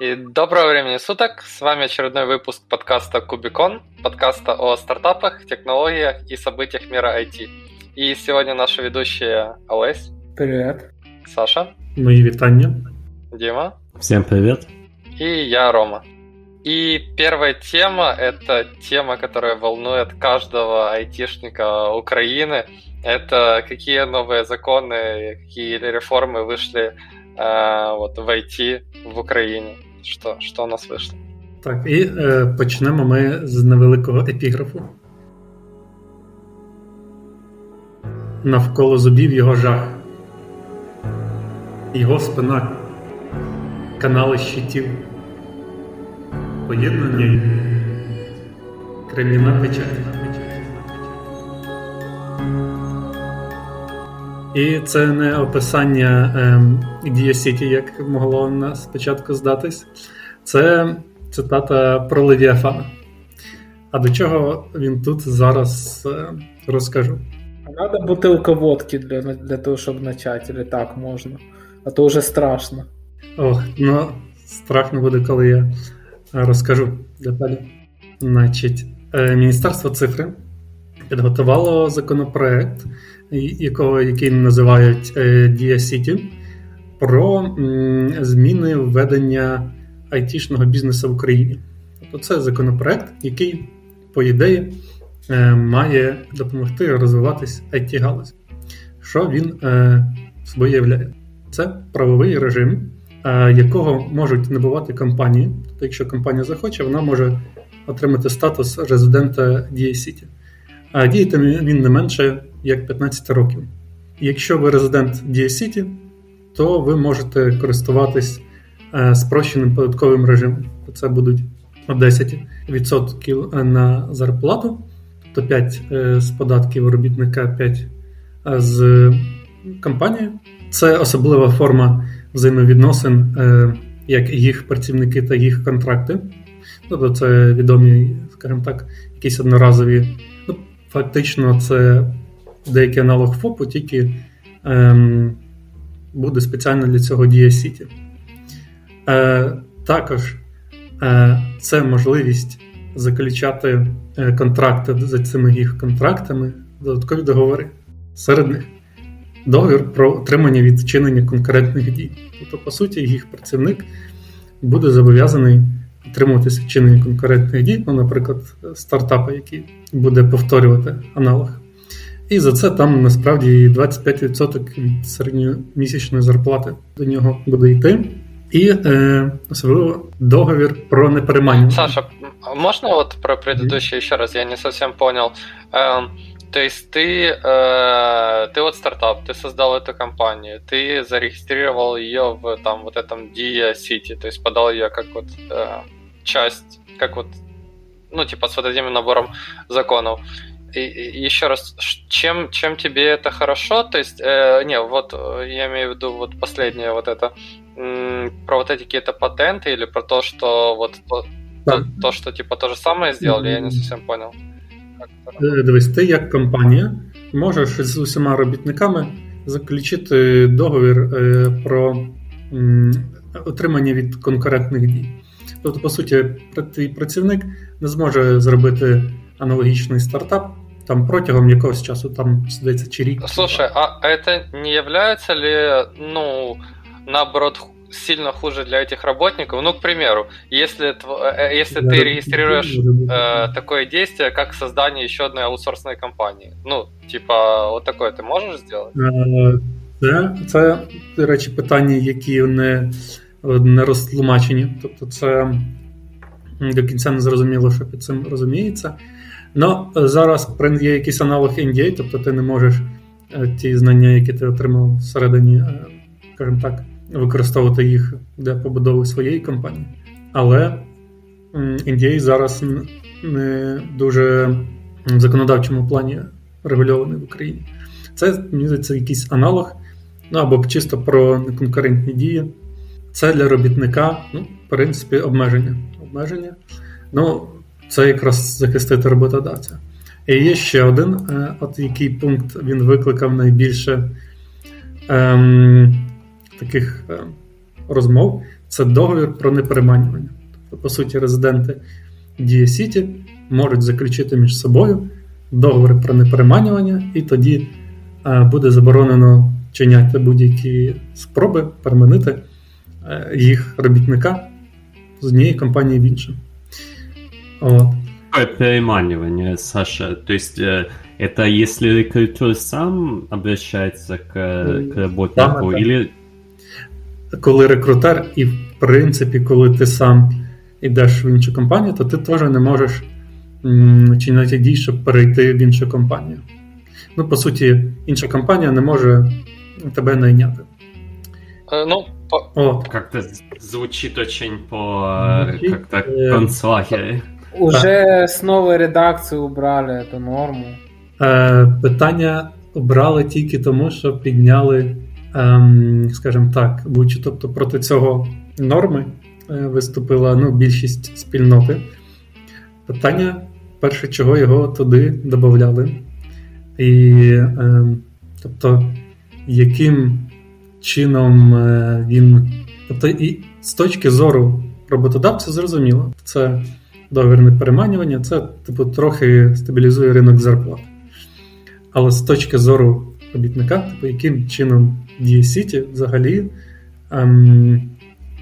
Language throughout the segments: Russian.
И доброго времени суток, с вами очередной выпуск подкаста Кубикон, подкаста о стартапах, технологиях и событиях мира IT. И сегодня наши ведущие Олесь. Привет. Саша. Мои витания. Дима. Всем привет. И я, Рома. И первая тема – это тема, которая волнует каждого айтишника Украины. Это какие новые законы, какие реформы вышли э, вот, в IT в Україні. Що що у нас вийшло? Так, і е, почнемо ми з невеликого епіграфу. Навколо зубів його жах, його спина, канали щитів, поєднання кремінна печать. І це не описання ем, Дія Сіті, як могло на спочатку здатись. Це цитата про Левіафана. А до чого він тут зараз е, розкажу. Надо бутилка водки для для того, щоб почати, или так можна. А то вже страшно. Ох, ну страшно буде, коли я розкажу деталі. Значить, е, Міністерство цифри підготувало законопроект, якого, який називають Дія Сіті, про зміни введення айтішного бізнесу в Україні. Тобто це законопроект, який, по ідеї, е, має допомогти розвиватись it галузі Що він е, собою являє? Це правовий режим, е, якого можуть набувати компанії. Тобто, якщо компанія захоче, вона може отримати статус резидента Дія Сіті. А діяти він не менше як 15 років. Якщо ви резидент Дія Сіті, то ви можете користуватись е, спрощеним податковим режимом. Це будуть 10% на зарплату, тобто 5 е, з податків робітника, 5 е, з компанії. Це особлива форма взаємовідносин, як їх працівники та їх контракти. Тобто це відомі, скажімо так, якісь одноразові. Ну, Фактично, це деякий аналог ФОПу, тільки ем, буде спеціально для цього Дія Сіті. Е, Також е, це можливість заключати е, контракти за цими їх контрактами, додаткові договори. Серед них договір про отримання від вчинення конкурентних дій. Тобто, по суті, їх працівник буде зобов'язаний утримуватися вчинення конкурентних дій, ну, наприклад, стартапа, який буде повторювати аналог. І за це там насправді 25% від середньомісячної зарплати до нього буде йти. І е, особливо договір про непереймання. Саша, можно вот про предыдущий еще раз? Я не совсем понял. Э, то есть ты, э, ты вот стартап, ты создал эту компанию, ты зарегистрировал ее в там вот этом Dia City, то есть подал ее как вот э, часть, как вот, ну типа с вот этим набором законов. И, и еще раз, чем, чем тебе это хорошо? То есть, э, не, вот я имею в виду вот последнее вот это, м, про вот эти какие-то патенты или про то, что вот то, то, то що типа то же самое сделали, я не совсем понял. Е, дивись, ти як компанія можеш з усіма робітниками заключити договір е, про м, отримання від конкурентних дій. Тобто, по суті, твій працівник не зможе зробити аналогічний стартап там протягом якогось часу, там здається, чи рік. Слушай, а это не является ли, ну, наоборот, сильно хуже для этих работников? Ну, к примеру, если, э, если ты регистрируешь э, такое действие, как создание еще одной аутсорсной компании, ну, типа, вот такое ты можешь сделать? Це, це до речі, питання, які не, не розтлумачені. Тобто, це до кінця не зрозуміло, що під цим розуміється. Ну, зараз є якийсь аналог NDA, тобто ти не можеш е, ті знання, які ти отримав всередині, е, скажімо так, використовувати їх для побудови своєї компанії. Але NDA зараз не дуже в законодавчому плані регульований в Україні. Це мені це якийсь аналог, ну або чисто про неконкурентні дії. Це для робітника, ну, в принципі, обмеження. Обмеження. Ну, це якраз захистити роботодавця. І є ще один, е, от який пункт він викликав найбільше ем, таких е, розмов. це договір про непереманювання. Тобто, по суті, резиденти Дія Сіті можуть заключити між собою договори про непереманювання, і тоді е, буде заборонено чиняти будь-які спроби переманити е, їх робітника з однієї компанії в іншу. Вот. Переманивание, Саша. То есть э, это если рекрутер сам обращается к, к работнику, да, или. Коли рекрутер, і в принципі, коли ти сам йдеш в іншу компанію, то ти теж не можеш чинити дій, щоб перейти в іншу компанію. Ну, по суті, інша компанія не може тебе найняти. Е, ну, по... Как-то звучит очень по звучит, как-то э... концлагере. Уже з нової редакції убрали цю норму. Е, Питання обрали тільки тому, що підняли, ем, скажімо так, будь тобто проти цього норми е, виступила ну, більшість спільноти. Питання, перше, чого його туди додавали. І, е, тобто, яким чином е, він. Тобто, і з точки зору роботодавця, зрозуміло, це договірне переманювання, це, типу, трохи стабілізує ринок зарплат. Але з точки зору робітника, типу, яким чином діє Сіті взагалі, ем,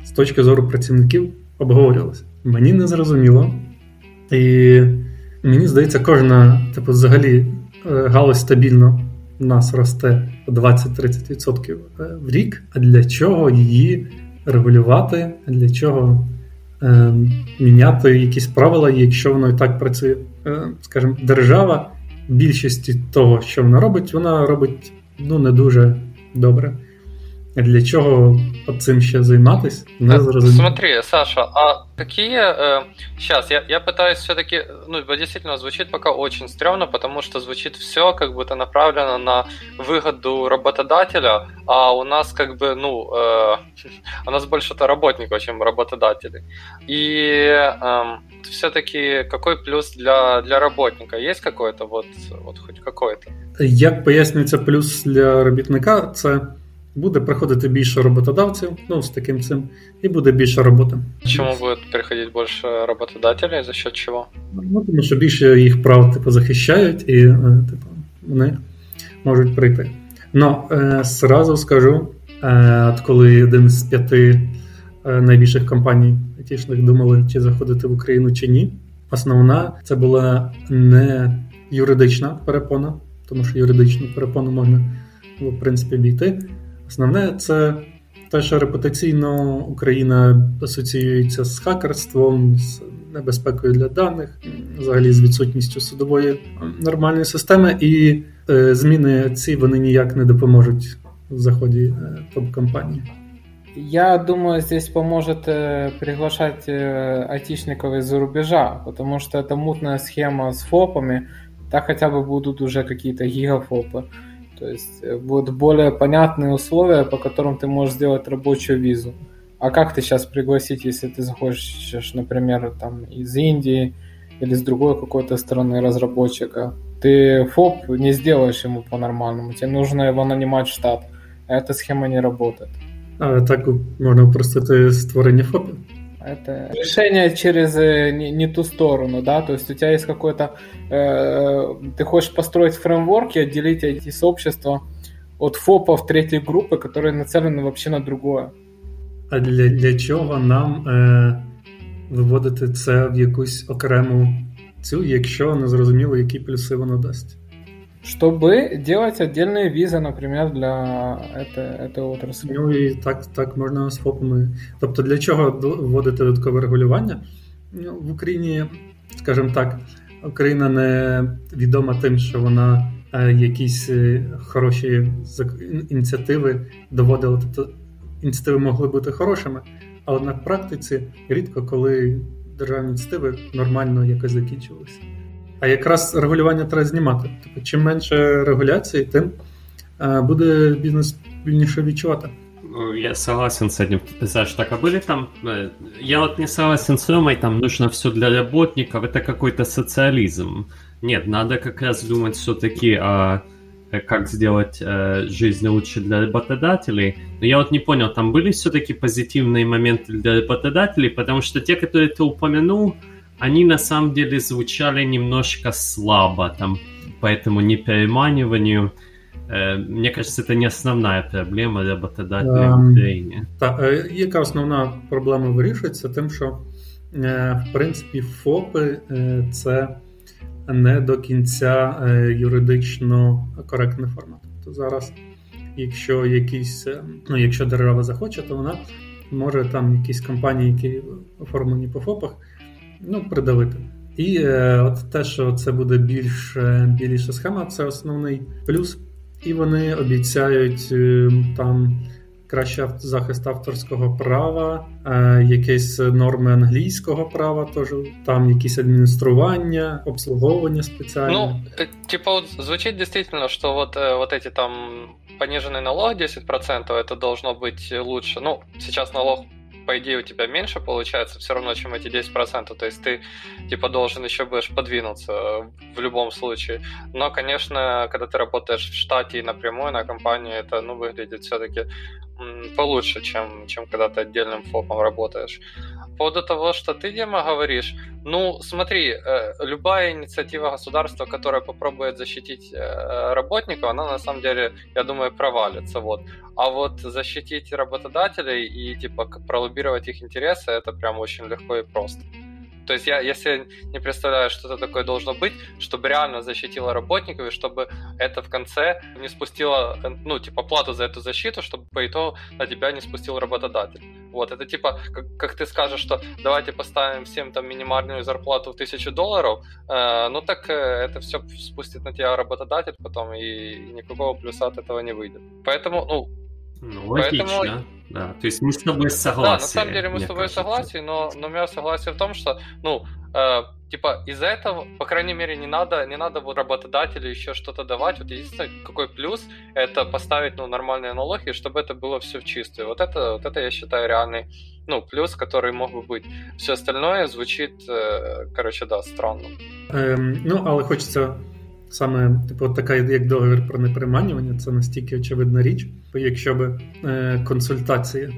з точки зору працівників обговорювалося. Мені не зрозуміло. І мені здається, кожна, типу, взагалі, е, галузь стабільно у нас росте 20-30% е, в рік. А для чого її регулювати? Для чого е, міняти якісь правила, якщо воно і так працює? Е, Скажімо, держава більшості того, що вона робить, вона робить ну, не дуже добре. Для чого цим ще займатися? Не зрозуміло. Смотри, Саша, а какие... Э, сейчас, я, я пытаюсь все-таки... Ну, действительно, звучит пока очень стрёмно, потому что звучит все как будто направлено на выгоду работодателя, а у нас как бы, ну, э, у нас больше-то работников, чем работодателей. И э, все-таки какой плюс для, для работника? Есть какой-то вот, вот хоть какой-то? Як пояснюється плюс для робітника, це буде приходити більше роботодавців, ну з таким цим, і буде більше роботи. Чому буде приходити більше роботодателів? За що чого? Ну, тому що більше їх прав типу, захищають, і е, типу, вони можуть прийти. Ну, е, зразу скажу, е, от коли один з п'яти е, найбільших компаній айтішних думали, чи заходити в Україну чи ні. Основна це була не юридична перепона, тому що юридичну перепону можна було в принципі обійти. Основне це те, що репутаційно Україна асоціюється з хакерством, з небезпекою для даних, взагалі з відсутністю судової нормальної системи, і е, зміни ці вони ніяк не допоможуть в заході е, топ-компанії. Я думаю, здесь поможет э, приглашать э, айтишников из-за рубежа, потому что это мутная схема с фопами, так хотя бы будут уже какие-то гигафопы. То есть э, будут более понятные условия, по которым ты можешь сделать рабочую визу. А как ты сейчас пригласить, если ты захочешь, например, там из Индии или с другой какой-то страны разработчика? Ты ФОП не сделаешь ему по-нормальному. Тебе нужно его нанимать в штат. Эта схема не работает. А так можно упростити створення ФОПа? Это решение через э, не, не ту сторону, да, то есть у тебя есть какой-то, э, ты хочешь построить фреймворк и отделить эти сообщества от ФОПов третьей группы, которые нацелены вообще на другое. А для для чого нам е, виводити це в якусь окрему цю, якщо не зрозуміло, які плюси воно дасть? чтобы делать отдельные визы, например, для этой, этой отрасли. Ну і так так можна з ФОПами. Тобто для чого вводити додаткове регулювання? Ну, В Україні, скажімо так, Україна не відома тим, що вона е, якісь е, хороші ініціативи доводила. Тобто ініціативи могли бути хорошими, але на практиці рідко коли державні ініціативи нормально якось закінчувалися. А якраз регулювання треба знімати. Тобто, чим менше регуляції, тим буде бізнес вільніше відчувати. Ну, я согласен с этим, Саш, так а были там... Э, я вот не согласен с Ромой, там нужно все для работников, это какой-то социализм. Нет, надо как раз думать все-таки о как сделать э, жизнь лучше для работодателей. Но я вот не понял, там были все-таки позитивные моменты для работодателей, потому что те, которые ты упомянул, они на самом деле звучали немножко слабо, там, поэтому не переманиванию. Э, Мне кажется, это не основная проблема работодателя в Україні. Так, яка основна проблема вирішується? Тим, що в принципі ФОПи це не до кінця юридично коректний формат. Тобто зараз, якщо якісь, ну якщо держава захоче, то вона може там якісь компанії, які оформлені по ФОПах, ну, придавити. І е, от те, що це буде більш більша схема, це основний плюс. І вони обіцяють е, там краще захист авторського права, е, якісь норми англійського права, теж там якісь адміністрування, обслуговування спеціальне. Ну, типа, вот звучит действительно, что вот, вот эти там пониженный налог 10%, это должно быть лучше. Ну, сейчас налог по идее, у тебя меньше получается все равно, чем эти 10%. То есть ты, типа, должен еще будешь подвинуться в любом случае. Но, конечно, когда ты работаешь в штате и напрямую на компании, это, ну, выглядит все-таки получше, чем, чем когда ты отдельным фопом работаешь. По поводу того, что ты, Дима, говоришь, ну, смотри, э, любая инициатива государства, которая попробует защитить э, работников, она на самом деле, я думаю, провалится. Вот. А вот защитить работодателей и типа пролоббировать их интересы, это прям очень легко и просто. То есть я, если не представляю, что это такое должно быть, чтобы реально защитило работников, и чтобы это в конце не спустило, ну, типа, плату за эту защиту, чтобы по итогу на тебя не спустил работодатель. Вот, это типа, как, как ты скажешь, что давайте поставим всем там минимальную зарплату в тысячу долларов, э, ну так э, это все спустит на тебя работодатель потом, и никакого плюса от этого не выйдет. Поэтому, ну, ну, логично. Поэтому да. То есть мы с тобой согласны. Да, на самом деле мы с тобой согласны, но, но у меня согласие в том, что, ну, э, типа из-за этого, по крайней мере, не надо, не надо вот работодателю еще что-то давать. Вот единственный какой плюс, это поставить, ну, нормальные налоги, чтобы это было все в чистую. Вот это, вот это я считаю реальный, ну, плюс, который мог бы быть. Все остальное звучит, э, короче, да, странно. Ем, ну, але хочеться Саме, типу, така, як договір про неприманювання, це настільки очевидна річ. Бо якщо б е, консультації,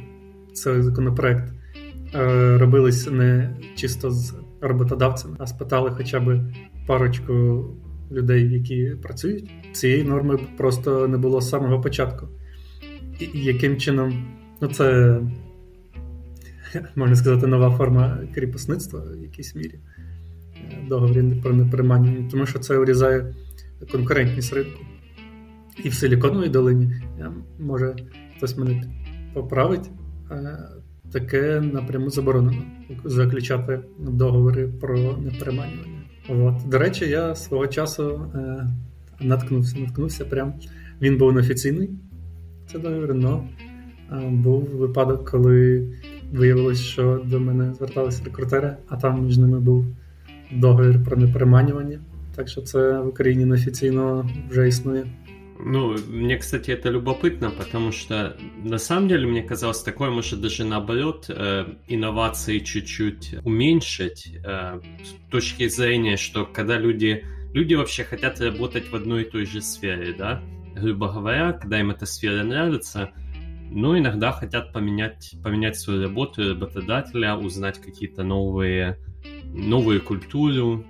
цей законопроект е, робились не чисто з роботодавцями, а спитали хоча б парочку людей, які працюють, цієї норми просто не було з самого початку. І, яким чином, ну це можна сказати, нова форма кріпосництва в якійсь мірі договір про неприманювання, тому що це урізає конкурентність ринку. І в Силіконовій долині, може хтось мене поправить, таке напряму заборонено заключати договори про неприманювання. От. До речі, я свого часу е, наткнувся, наткнувся прям. Він був неофіційний, це договір, але був випадок, коли виявилось, що до мене зверталися рекрутери, а там між ними був договір про неприманювання. Так що це в Україні неофіційно вже існує. Ну, мне, кстати, это любопытно, потому что на самом деле мне казалось такое, может даже наоборот, э, инновации чуть-чуть уменьшить э, с точки зрения, что когда люди, люди вообще хотят работать в одной и той же сфере, да, грубо говоря, когда им эта сфера нравится, но иногда хотят поменять, поменять свою работу работодателя, узнать какие-то новые новую культуру,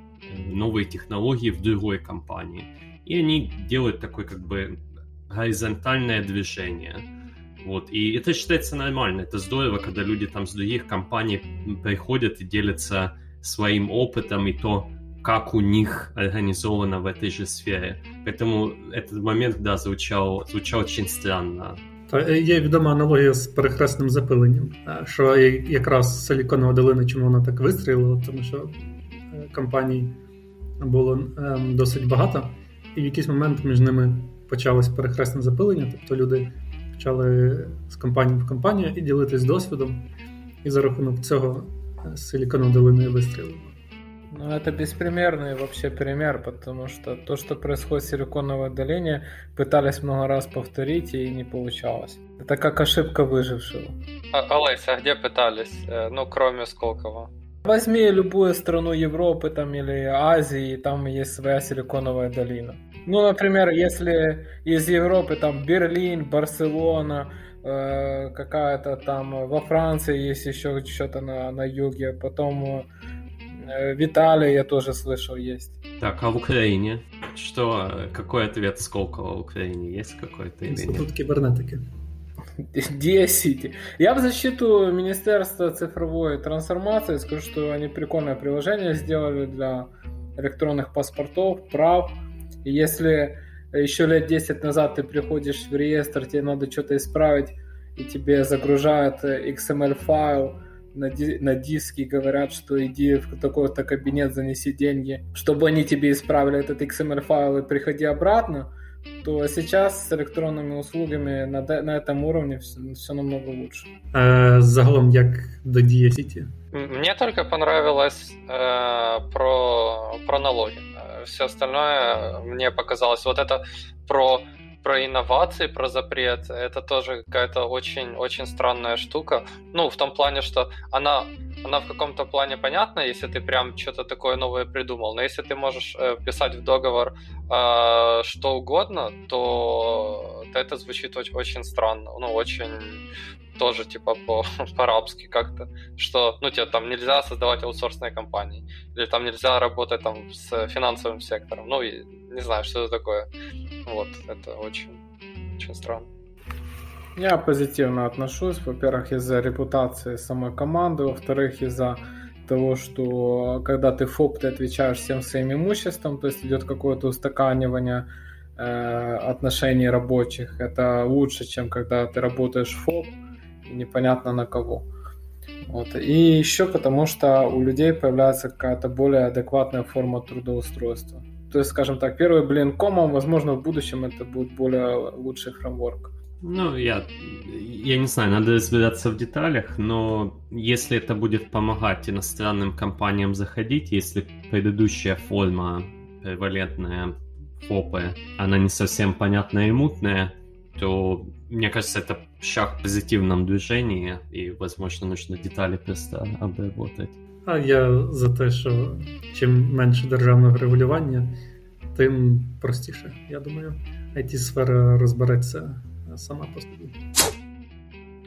новые технологии в другой компании. И они делают такое как бы горизонтальное движение. Вот. И это считается нормально. Это здорово, когда люди там с других компаний приходят и делятся своим опытом и то, как у них организовано в этой же сфере. Поэтому этот момент, да, звучал, звучал очень странно. Та є відома аналогія з перехресним запиленням, що якраз Силіконова долина, чому вона так вистрілила, тому що компаній було ем, досить багато, і в якийсь момент між ними почалось перехресне запилення, тобто люди почали з компанії в компанію і ділитись досвідом, і за рахунок цього Силіконова долина вистрілила. Ну, это беспримерный вообще пример, потому что то, что происходит в Силиконовой долине, пытались много раз повторить и не получалось. Это как ошибка выжившего. А, Олеся, а где пытались? Э, ну, кроме Сколково. Возьми любую страну Европы там или Азии, там есть своя Силиконовая долина. Ну, например, если из Европы там Берлин, Барселона, э, какая-то там во Франции есть еще что-то на, на юге, потом э, в Италии я тоже слышал есть. Так, а в Украине? Что, какой ответ Сколково в Украине? Есть какой-то или нет? Тут кибернетики. 10. Я в защиту Министерства цифровой трансформации скажу, что они прикольное приложение сделали для электронных паспортов, прав. Если еще лет 10 назад ты приходишь в реестр, тебе надо что-то исправить, и тебе загружают XML-файл на, ди- на диске говорят, что иди в такой-то кабинет, занеси деньги, чтобы они тебе исправили этот XML-файл и приходи обратно, то сейчас с электронными услугами на, на этом уровне все, все намного лучше. А загалом, як до Дія Сіті? Мне только понравилось э, про, про налоги. Все остальное мне показалось. Вот это про про инновации, про запрет, это тоже какая-то очень-очень странная штука. Ну, в том плане, что она, она в каком-то плане понятна, если ты прям что-то такое новое придумал, но если ты можешь э, писать в договор э, что угодно, то, то это звучит очень, очень странно, ну, очень тоже типа по, по-арабски как-то, что, ну, тебе там нельзя создавать аутсорсные компании, или там нельзя работать там с финансовым сектором, ну, и не знаю, что это такое. Вот, это очень, очень странно. Я позитивно отношусь, во-первых, из-за репутации самой команды, во-вторых, из-за того, что когда ты ФОП, ты отвечаешь всем своим имуществом, то есть идет какое-то устаканивание э, отношений рабочих. Это лучше, чем когда ты работаешь ФОП, непонятно на кого. Вот. И еще потому, что у людей появляется какая-то более адекватная форма трудоустройства. То есть, скажем так, первый блин комом, возможно, в будущем это будет более лучший фреймворк. Ну, я, я не знаю, надо разбираться в деталях, но если это будет помогать иностранным компаниям заходить, если предыдущая форма превалентная ФОПы, она не совсем понятная и мутная, то мне кажется, это шаг в позитивном движении, и, возможно, нужно деталі просто обработать. А я за те, що чим менше державного регулювання, тим простіше. Я думаю, it сфера розбереться сама по собі.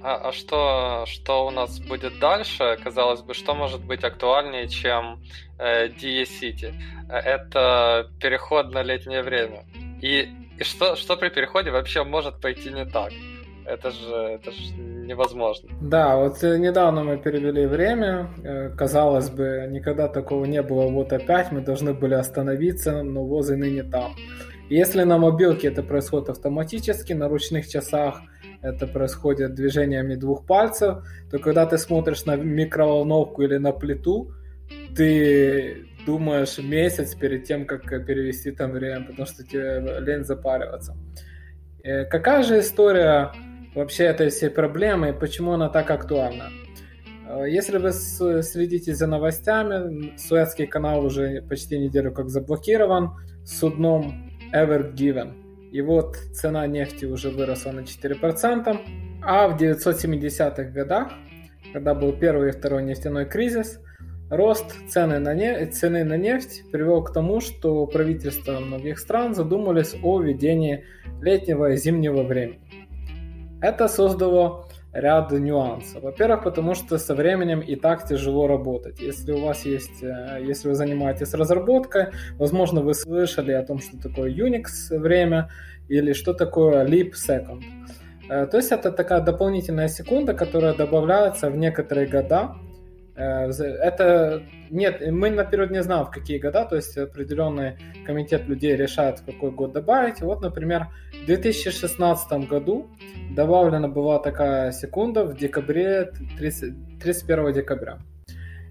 А, а что, что у нас будет дальше? Казалось бы, что может быть актуальнее, чем э, DE City? Это переход на летнее время. И и что, что при переходе вообще может пойти не так? Это же, это же невозможно. Да, вот э, недавно мы перевели время. Э, казалось бы, никогда такого не было. Вот опять мы должны были остановиться, но возы ныне там. Если на мобилке это происходит автоматически, на ручных часах это происходит движениями двух пальцев, то когда ты смотришь на микроволновку или на плиту, ты думаешь месяц перед тем, как перевести там время, потому что тебе лень запариваться. Э, какая же история вообще этой всей проблемы и почему она так актуальна? Э, если вы следите за новостями, Суэцкий канал уже почти неделю как заблокирован судном Ever Given. И вот цена нефти уже выросла на 4%, а в 970-х годах, когда был первый и второй нефтяной кризис – Рост цены на, не... цены на нефть привел к тому, что правительства многих стран задумались о введении летнего и зимнего времени. Это создало ряд нюансов. Во-первых, потому что со временем и так тяжело работать. Если у вас есть, э, если вы занимаетесь разработкой, возможно, вы слышали о том, что такое Unix время или что такое leap second. Э, то есть это такая дополнительная секунда, которая добавляется в некоторые года, это нет, мы наперед не знаем, в какие года, то есть определенный комитет людей решает, в какой год добавить. Вот, например, в 2016 году добавлена была такая секунда в декабре, 30, 31 декабря.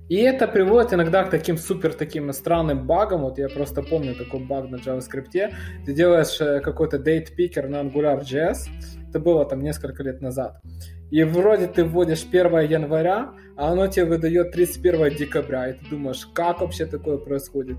И это приводит иногда к таким супер таким странным багам. Вот я просто помню такой баг на JavaScript. Ты делаешь э, какой-то date picker на AngularJS. Это было там несколько лет назад и вроде ты вводишь 1 января, а оно тебе выдает 31 декабря, и ты думаешь, как вообще такое происходит?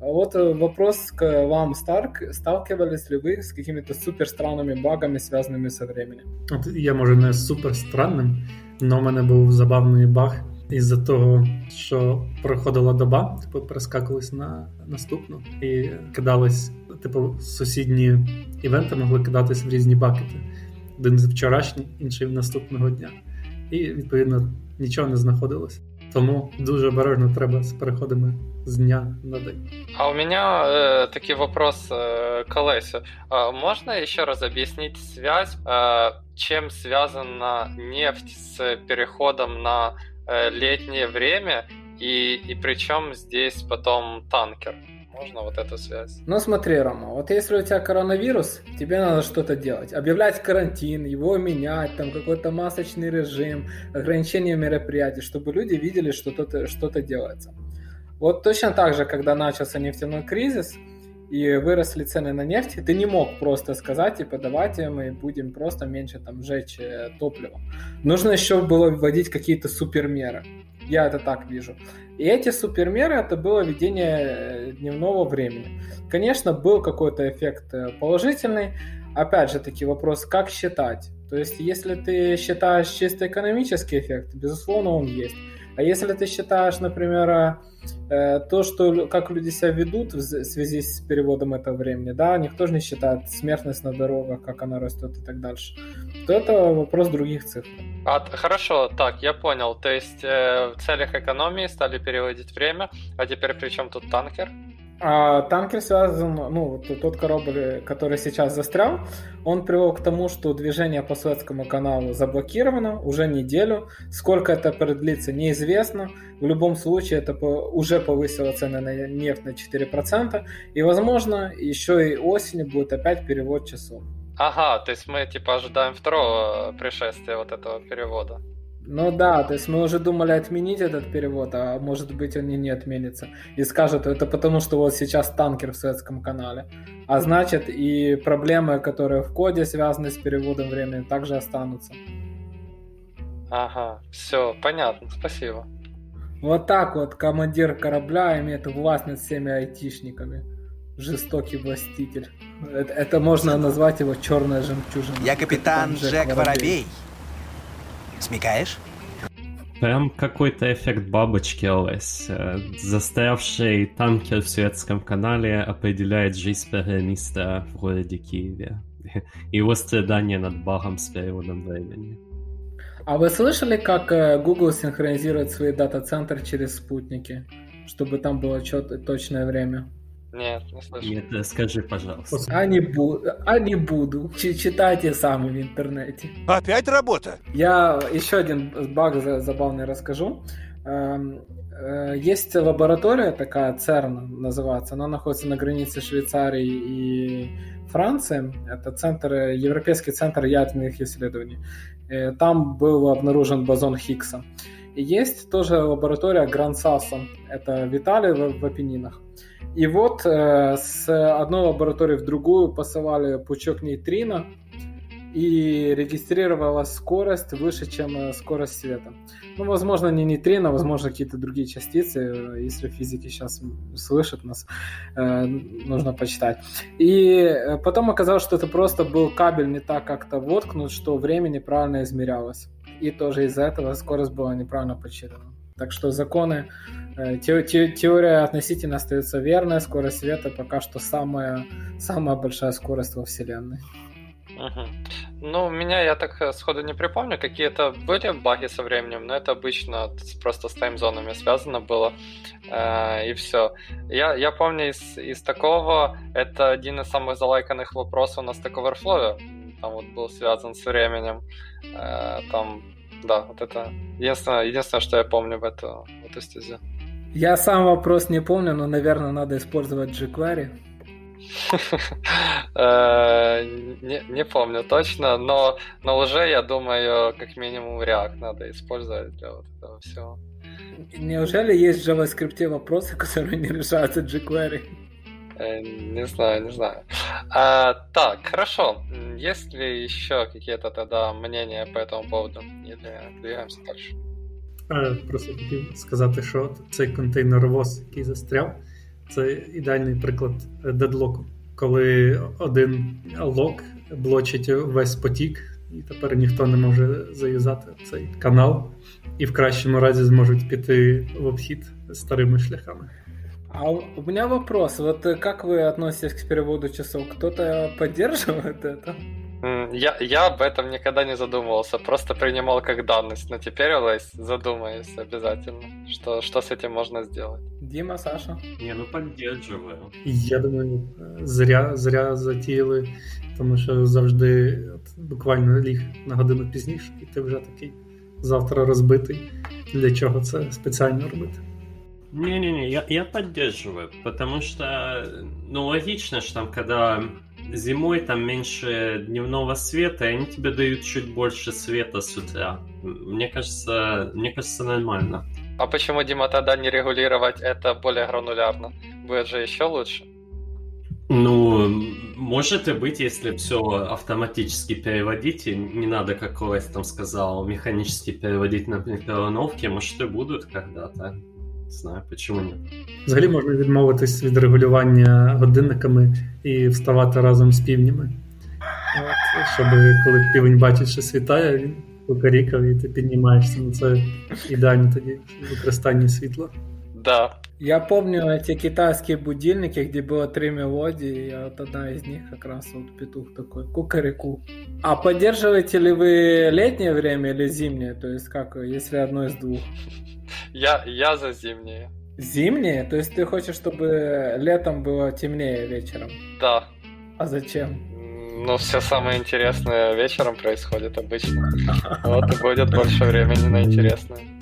А вот э, вопрос к вам, Старк. Сталкивались ли вы с какими-то супер странными багами, связанными со временем? От я, може, не супер странним, але у мене був забавний баг. із-за того, що проходила доба, типу, перескакувались на наступну і кидались, типу, сусідні івенти могли кидатись в різні бакети. Один з вчорашній, інший в наступного дня. І, відповідно, нічого не знаходилось. Тому дуже обережно треба з переходами с дня на день. А у меня э, таки вопрос э, к Олесю. А можно еще раз объяснить связь, э, чем связана нефть с переходом на э, летнее время и, и причем здесь потом танкер? Можно вот эту связь? Ну смотри, Рома, вот если у тебя коронавирус, тебе надо что-то делать. Объявлять карантин, его менять, там какой-то масочный режим, ограничение мероприятий, чтобы люди видели, что что-то, что-то делается. Вот точно так же, когда начался нефтяной кризис и выросли цены на нефть, ты не мог просто сказать, типа, давайте мы будем просто меньше там жечь э, топливо. Нужно еще было вводить какие-то супермеры. Я это так вижу. И эти супермеры это было введение э, дневного времени. Конечно, был какой-то эффект э, положительный. Опять же таки вопрос, как считать? То есть, если ты считаешь чисто экономический эффект, безусловно, он есть. А если ты считаешь, например, э, то, что как люди себя ведут в связи с переводом этого времени, да, никто же не считает смертность на дорогах, как она растет и так дальше, то это вопрос других цифр. А, хорошо, так, я понял. То есть э, в целях экономии стали переводить время, а теперь при чем тут танкер? А танкер связан, ну, тот корабль, который сейчас застрял, он привел к тому, что движение по Суэцкому каналу заблокировано уже неделю. Сколько это продлится, неизвестно. В любом случае, это уже повысило цены на нефть на 4%. И, возможно, еще и осенью будет опять перевод часов. Ага, то есть мы типа ожидаем второго пришествия вот этого перевода. Ну да, то есть мы уже думали отменить этот перевод, а может быть он и не отменится. И скажут, это потому что вот сейчас танкер в Советском канале. А значит и проблемы, которые в коде связаны с переводом времени, также останутся. Ага, все, понятно, спасибо. Вот так вот командир корабля имеет власть над всеми айтишниками. Жестокий властитель. Это, это можно назвать его черная жемчужина. Я капитан Джек Воробей. Смекаешь? Прям какой-то эффект бабочки ЛС. Застрявший танкер в Советском канале определяет жизнь программиста в городе Киеве. Его страдания над багом с переводом времени. А вы слышали, как э, Google синхронизирует свои дата-центры через спутники, чтобы там было четкое точное время? Нет, не слышал. Нет, э, скажи, пожалуйста. А не, бу... а не буду. Ч читайте сами в интернете. Опять работа? Я еще один баг забавный расскажу. Эм, э, есть лаборатория такая, ЦЕРН называется, она находится на границе Швейцарии и Франции. Это центр, Европейский центр ядерных исследований. Э, там был обнаружен бозон Хиггса. И есть тоже лаборатория Грансаса, это Виталий в, в Апеннинах. И вот э, с одной лаборатории в другую посылали пучок нейтрино, и регистрировалась скорость выше, чем э, скорость света. Ну, возможно, не нейтрино, возможно, какие-то другие частицы. Если физики сейчас слышат нас, э, нужно почитать. И э, потом оказалось, что это просто был кабель не так как-то воткнут, что время неправильно измерялось. И тоже из-за этого скорость была неправильно подсчитана. Так что законы, э, те, те, теория относительно остается верной, скорость света пока что самая, самая большая скорость во Вселенной. Угу. Ну, у меня, я так э, сходу не припомню, какие-то были баги со временем, но это обычно просто с таймзонами связано было, э, и все. Я, я помню из, из такого, это один из самых залайканных вопросов на Stack Overflow, там вот был связан с временем, э, там да, вот это единственное, единственное, что я помню в эту, в эту стезю. Я сам вопрос не помню, но, наверное, надо использовать jQuery. Э, не, не помню точно, но, но уже, я думаю, как минимум React надо использовать для вот этого всего. Неужели есть в JavaScript вопросы, которые не решаются jQuery? Э, не знаю, не знаю. А, так, хорошо. Есть ли еще какие-то тогда мнения по этому поводу? Или двигаемся дальше? Просто хотів сказати, що цей контейнеровоз, який застряв, це ідеальний приклад дедлоку. Коли один лок блочить весь потік, і тепер ніхто не може зав'язати цей канал, і в кращому разі зможуть піти в обхід старими шляхами. А у меня вопрос. Вот как вы относитесь к переводу часов? Кто-то поддерживает это? Я, я об этом никогда не задумывался, просто принимал как данность, но теперь, Олесь, задумаюсь обязательно, что, что с этим можно сделать. Дима, Саша? Не, ну поддерживаю. Я думаю, зря, зря затіяли, тому що завжди от, буквально ліг на годину пізніше, і ти вже такий завтра розбитий. Для чого це спеціально робити? Не-не-не, я, я поддерживаю, потому что, ну, логично, что там, когда зимой там меньше дневного света, и они тебе дают чуть больше света с утра. Мне кажется, мне кажется нормально. А почему, Дима, тогда не регулировать это более гранулярно? Будет же еще лучше. Ну, может и быть, если все автоматически переводить, и не надо, как Олесь там сказал, механически переводить на микроволновке, может и будут когда-то. Не знаю, чому ні. Взагалі можна відмовитись від регулювання годинниками і вставати разом з півнями. От, Щоб коли півень бачить, що світає, він покарікав і ти піднімаєшся. Ну це ідеально тоді використання світла. Да. Я помню эти китайские будильники, где было три мелодии, и вот одна из них как раз вот петух такой, кукареку. А поддерживаете ли вы летнее время или зимнее? То есть как, если одно из двух? Я, я за зимнее. Зимнее? То есть ты хочешь, чтобы летом было темнее вечером? Да. А зачем? Ну, все самое интересное вечером происходит обычно. Вот и будет больше времени на интересное.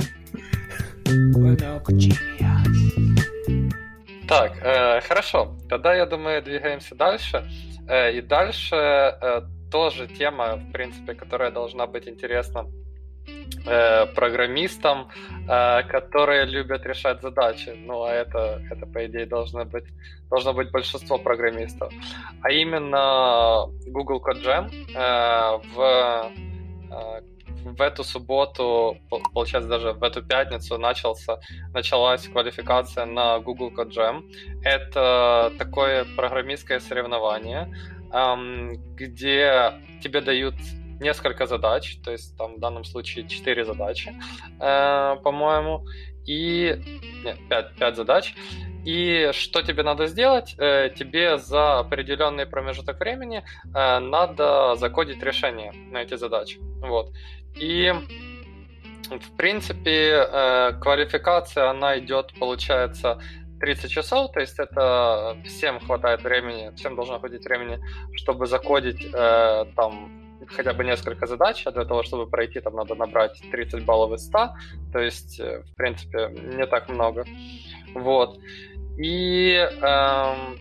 Так, э, хорошо. Тогда, я думаю, двигаемся дальше. Э, и дальше э, тоже тема, в принципе, которая должна быть интересна э, программистам, э, которые любят решать задачи. Ну, а это, это по идее, должно быть, должно быть большинство программистов. А именно Google Code Jam э, в э, в эту субботу, получается, даже в эту пятницу начался, началась квалификация на Google Code Jam. Это такое программистское соревнование, где тебе дают несколько задач, то есть там в данном случае 4 задачи, э, по-моему, и... Нет, 5, 5 задач. И что тебе надо сделать? Э, тебе за определенный промежуток времени э, надо закодить решение на эти задачи. Вот. И в принципе, э, квалификация, она идет, получается, 30 часов, то есть это всем хватает времени, всем должно хватить времени, чтобы закодить э, там хотя бы несколько задач, а для того, чтобы пройти, там надо набрать 30 баллов из 100, то есть, э, в принципе, не так много. Вот. И эм,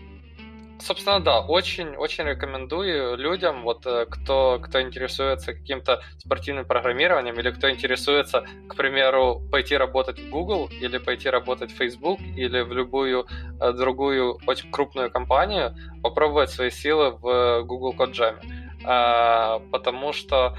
собственно, да, очень-очень рекомендую людям, вот э, кто, кто интересуется каким-то спортивным программированием или кто интересуется, к примеру, пойти работать в Google или пойти работать в Facebook или в любую э, другую очень крупную компанию, попробовать свои силы в Google Code Jam. А, потому что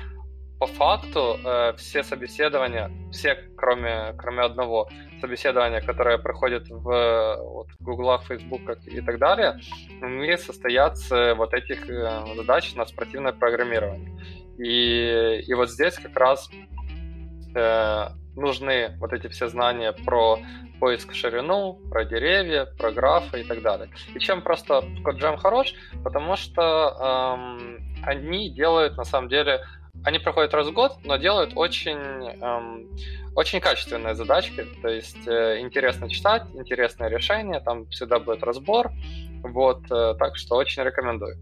по факту э, все собеседования, все кроме, кроме одного собеседования, которое проходит в вот, Гуглах, Фейсбуках и так далее, они состоят вот этих э, задач на спортивное программирование. И, и вот здесь как раз э, нужны вот эти все знания про поиск ширину, про деревья, про графы и так далее. И чем просто CodeJam хорош? Потому что эм, они делают на самом деле они проходят раз в год, но делают очень, эм, очень качественные задачки. То есть э, интересно читать, интересное решение, там всегда будет разбор. Вот, э, так что очень рекомендую.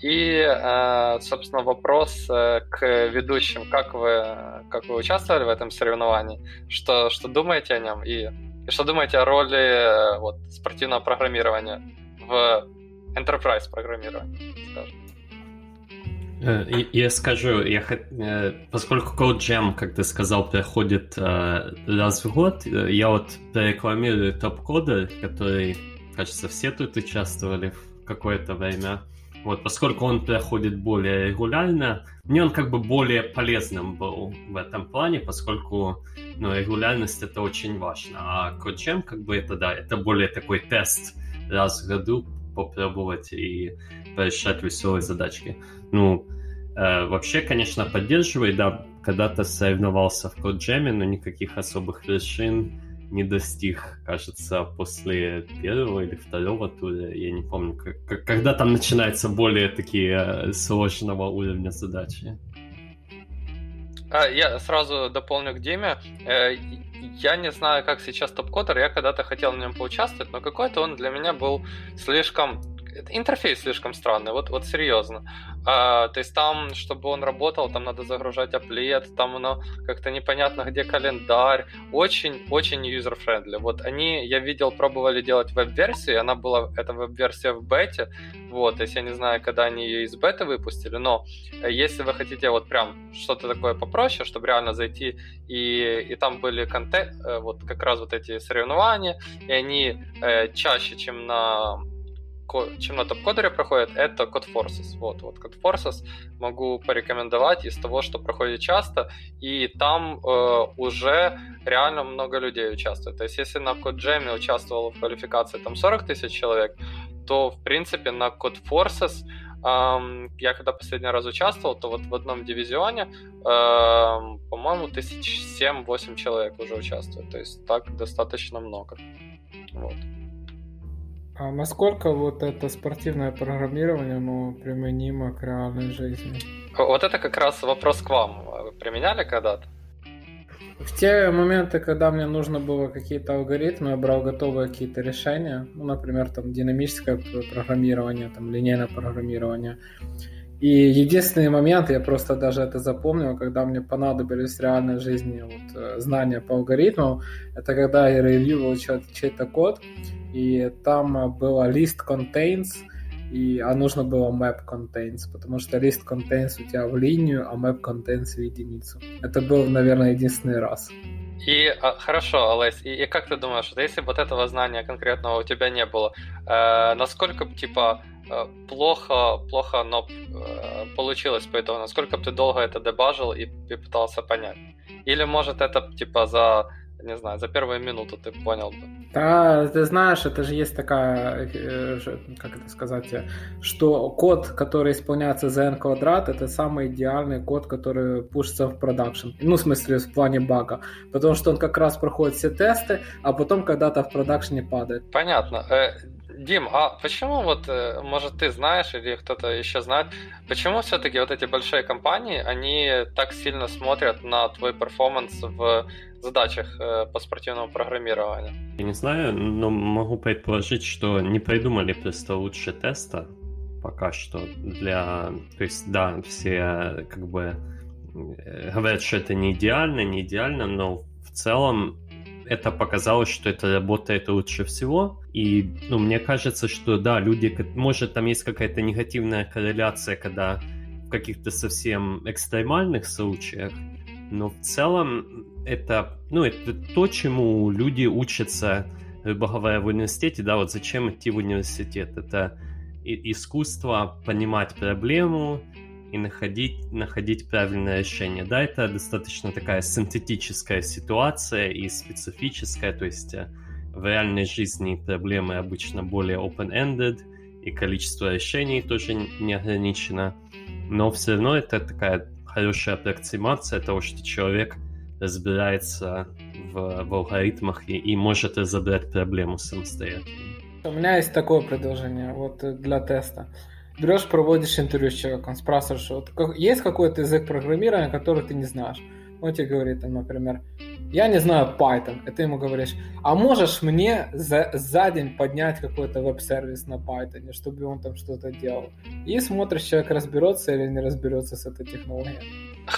И, э, собственно, вопрос э, к ведущим. Как вы, как вы участвовали в этом соревновании? Что, что думаете о нем? И, и что думаете о роли э, вот, спортивного программирования в enterprise программировании, скажем? Э, я скажу, я, э, поскольку Code Jam, как ты сказал, проходит э, раз в год, я вот рекламирую топ-коды, который, кажется, все тут участвовали в какое-то время. Вот, поскольку он проходит более регулярно, мне он как бы более полезным был в этом плане, поскольку ну, регулярность это очень важно. А CodeJam как бы это, да, это более такой тест раз в году попробовать и порешать веселые задачки. Ну, Э, вообще, конечно, поддерживаю, да, когда-то соревновался в CodeJam, но никаких особых вершин не достиг, кажется, после первого или второго тура, я не помню, как, когда там начинаются более такие э, сложного уровня задачи. А, я сразу дополню к Диме. Я не знаю, как сейчас топ-кодер, я когда-то хотел на нем поучаствовать, но какой-то он для меня был слишком интерфейс слишком странный, вот, вот серьезно. А, то есть там, чтобы он работал, там надо загружать аплет, там оно как-то непонятно, где календарь. Очень-очень user-friendly. Вот они, я видел, пробовали делать веб-версию, она была, эта веб-версия в бете, вот, то есть я не знаю, когда они ее из беты выпустили, но если вы хотите вот прям что-то такое попроще, чтобы реально зайти и, и там были контент, э, вот как раз вот эти соревнования, и они э, чаще, чем на чем на топ-кодере проходит, это CodeForces. Вот, вот CodeForces могу порекомендовать из того, что проходит часто, и там э, уже реально много людей участвует. То есть, если на CodeJam участвовало в квалификации там 40 тысяч человек, то, в принципе, на CodeForces эм, я когда последний раз участвовал, то вот в одном дивизионе, эм, по-моему, тысяч семь-восемь человек уже участвует. То есть так достаточно много. Вот. А насколько вот это спортивное программирование оно применимо к реальной жизни? Вот это как раз вопрос к вам. Вы применяли когда-то? В те моменты, когда мне нужно было какие-то алгоритмы, я брал готовые какие-то решения, ну, например, там динамическое программирование, там линейное программирование. И единственный момент, я просто даже это запомнил, когда мне понадобились в реальной жизни вот, э, знания по алгоритмам, это когда я ревьювал чей-то код, и там было list contains, и, а нужно было map contains, потому что list contains у тебя в линию, а map contains в единицу. Это был, наверное, единственный раз. И а, хорошо, Алэс, и, и как ты думаешь, если вот этого знания конкретного у тебя не было, э, насколько типа э, плохо, плохо, но э, получилось по итогу, насколько бы ты долго это дебажил и, и пытался понять? Или может это типа за не знаю, за первую минуту ты понял бы. Да, ты знаешь, это же есть такая, э, как это сказать, что код, который исполняется за n квадрат, это самый идеальный код, который пушится в продакшн. Ну, в смысле, в плане бага. Потому что он как раз проходит все тесты, а потом когда-то в продакшне падает. Понятно. Э, Дим, а почему вот, э, может, ты знаешь или кто-то еще знает, почему все-таки вот эти большие компании, они так сильно смотрят на твой перформанс в задачах э, по спортивному программированию? Я не знаю, но могу предположить, что не придумали просто лучше теста пока что для... То есть, да, все как бы э, говорят, что это не идеально, не идеально, но в целом это показалось, что это работает лучше всего. И ну, мне кажется, что да, люди, может, там есть какая-то негативная корреляция, когда в каких-то совсем экстремальных случаях, но в целом это, ну, это то, чему люди учатся, грубо говоря, в университете, да, вот зачем идти в университет, это искусство понимать проблему, и находить, находить правильное решение. Да, это достаточно такая синтетическая ситуация и специфическая, то есть э, в реальной жизни проблемы обычно более open-ended, и количество решений тоже не ограничено, но все равно это такая хорошая аппроксимация того, что человек разбирается в, в алгоритмах и, и может разобрать проблему самостоятельно. У меня есть такое предложение вот для теста берешь, проводишь интервью с человеком, спрашиваешь, вот, как, есть какой-то язык программирования, который ты не знаешь. Он тебе говорит, там, например, я не знаю Python, и ты ему говоришь, а можешь мне за, за день поднять какой-то веб-сервис на Python, чтобы он там что-то делал. И смотришь, человек разберется или не разберется с этой технологией.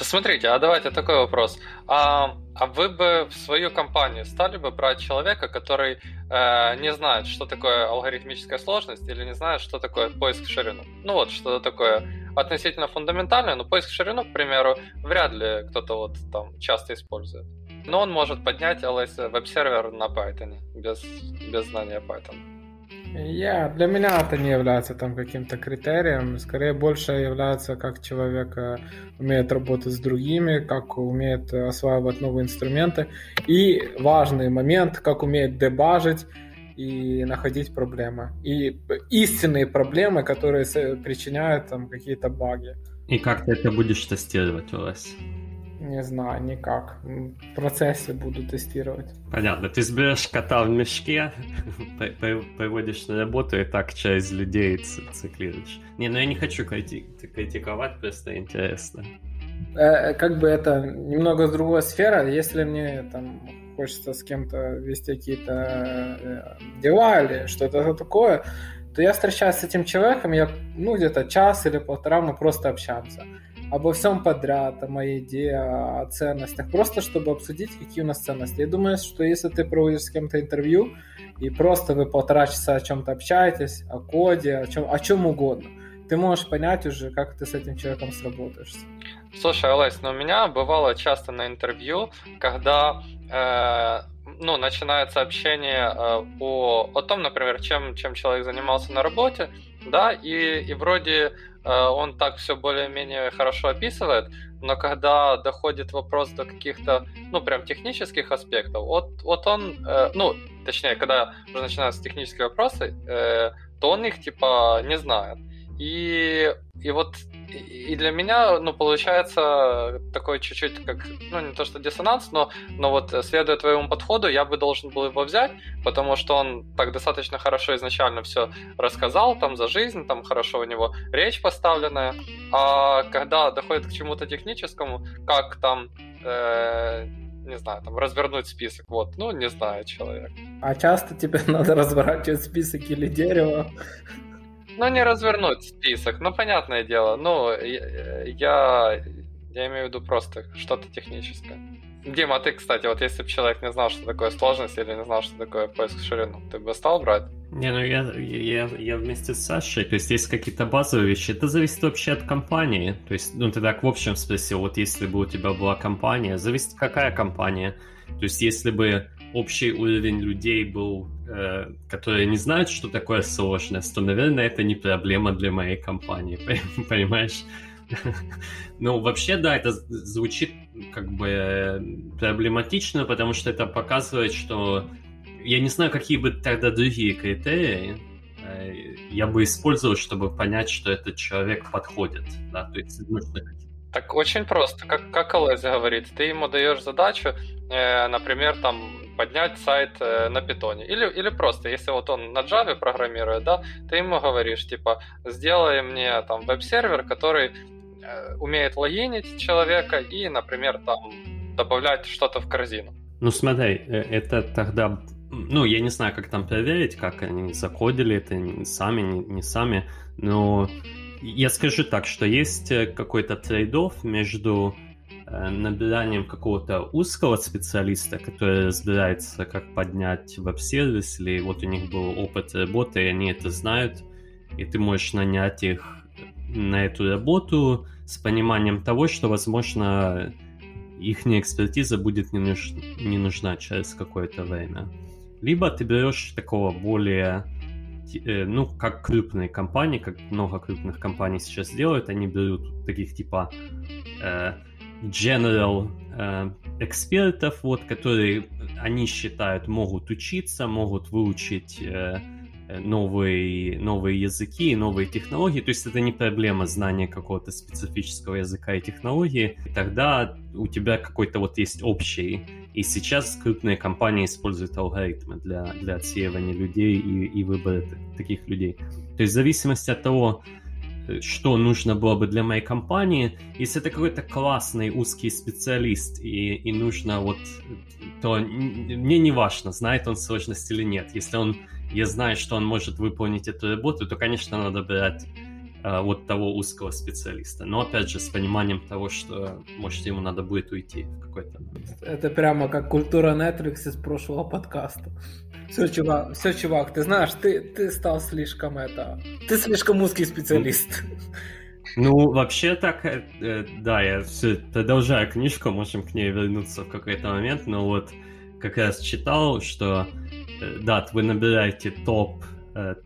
Смотрите, а давайте такой вопрос. А, а вы бы в свою компанию стали бы брать человека, который э, не знает, что такое алгоритмическая сложность, или не знает, что такое поиск ширину? Ну вот, что такое относительно фундаментальное, но поиск в ширину, к примеру, вряд ли кто-то вот там часто использует. Но он может поднять LS веб-сервер на Python без, без знания Python. Я, для меня это не является там каким-то критерием, скорее больше является как человек э, умеет работать с другими, как умеет осваивать новые инструменты и важный момент, как умеет дебажить и находить проблемы. И истинные проблемы, которые причиняют там какие-то баги. И как ты это будешь тестировать, Олесь? Не знаю, никак. В процессе буду тестировать. Понятно. Ты сберешь кота в мешке, приводишь на работу и так через людей циклируешь. Не, ну я не хочу критиковать, просто интересно. Э, как бы это немного с другой сферы. Если мне там хочется с кем-то вести какие-то э, дела или что-то такое, то я встречаюсь с этим человеком, я, ну, где-то час или полтора мы просто общаемся обо всем подряд, о моей идее, о ценностях, просто чтобы обсудить, какие у нас ценности. Я думаю, что если ты проводишь с кем-то интервью, и просто вы полтора часа о чем-то общаетесь, о коде, о чем, о чем угодно, ты можешь понять уже, как ты с этим человеком сработаешься. Слушай, Алайс, но у меня бывало часто на интервью, когда э, ну, начинается общение э, о, о том, например, чем, чем человек занимался на работе, да, и, и вроде э, он так все более-менее хорошо описывает, но когда доходит вопрос до каких-то, ну, прям технических аспектов, вот, вот он, э, ну, точнее, когда уже начинаются технические вопросы, э, то он их, типа, не знает. И, и вот и для меня, ну, получается такой чуть-чуть как, ну, не то что диссонанс, но, но вот следуя твоему подходу, я бы должен был его взять, потому что он так достаточно хорошо изначально все рассказал, там, за жизнь, там, хорошо у него речь поставленная, а когда доходит к чему-то техническому, как там, э, не знаю, там, развернуть список, вот, ну, не знаю, человек. А часто тебе надо разворачивать список или дерево? Ну, не развернуть список, ну, понятное дело. Ну, я, я имею в виду просто что-то техническое. Дима, а ты, кстати, вот если бы человек не знал, что такое сложность или не знал, что такое поиск в ширину, ты бы стал брать? Не, ну я, я, я вместе с Сашей, то есть есть какие-то базовые вещи, это зависит вообще от компании, то есть, ну ты так в общем спросил, вот если бы у тебя была компания, зависит какая компания, то есть если бы общий уровень людей был, э, которые не знают, что такое сложность, то, наверное, это не проблема для моей компании, понимаешь? Ну, вообще, да, это звучит как бы проблематично, потому что это показывает, что я не знаю, какие бы тогда другие критерии э, я бы использовал, чтобы понять, что этот человек подходит. Да? То есть нужно так очень просто. Как, как Олесь говорит, ты ему даешь задачу, э, например, там поднять сайт э, на питоне. Или, или просто, если вот он на Java программирует, да, ты ему говоришь, типа, сделай мне там веб-сервер, который э, умеет логинить человека и, например, там добавлять что-то в корзину. Ну смотри, э, это тогда ну, я не знаю, как там проверить, как они закодили это сами, не, не сами, но я скажу так, что есть какой-то трейд между Э, набиранием какого-то узкого специалиста, который разбирается, как поднять веб-сервис, или вот у них был опыт работы, и они это знают, и ты можешь нанять их на эту работу с пониманием того, что, возможно, их экспертиза будет не, нуж... не нужна через какое-то время. Либо ты берешь такого более, э, ну, как крупные компании, как много крупных компаний сейчас делают, они берут таких типа э, general э, экспертов, вот, которые они считают могут учиться, могут выучить э, новые, новые языки, новые технологии. То есть это не проблема знания какого-то специфического языка и технологии. И тогда у тебя какой-то вот есть общий. И сейчас крупные компании используют алгоритмы для, для отсеивания людей и, и выбора таких людей. То есть в зависимости от того, что нужно было бы для моей компании. Если это какой-то классный узкий специалист и, и нужно вот, то мне не важно, знает он сложность или нет. Если он, я знаю, что он может выполнить эту работу, то, конечно, надо брать э, вот того узкого специалиста. Но опять же, с пониманием того, что, может, ему надо будет уйти в какой-то Это прямо как культура Netflix из прошлого подкаста. Все, чувак, все, чувак, ты знаешь, ты, ты стал слишком это... Ты слишком узкий специалист. Ну, вообще так, э, э, да, я все продолжаю книжку, можем к ней вернуться в какой-то момент, но вот как раз читал, что, да, вы набираете топ,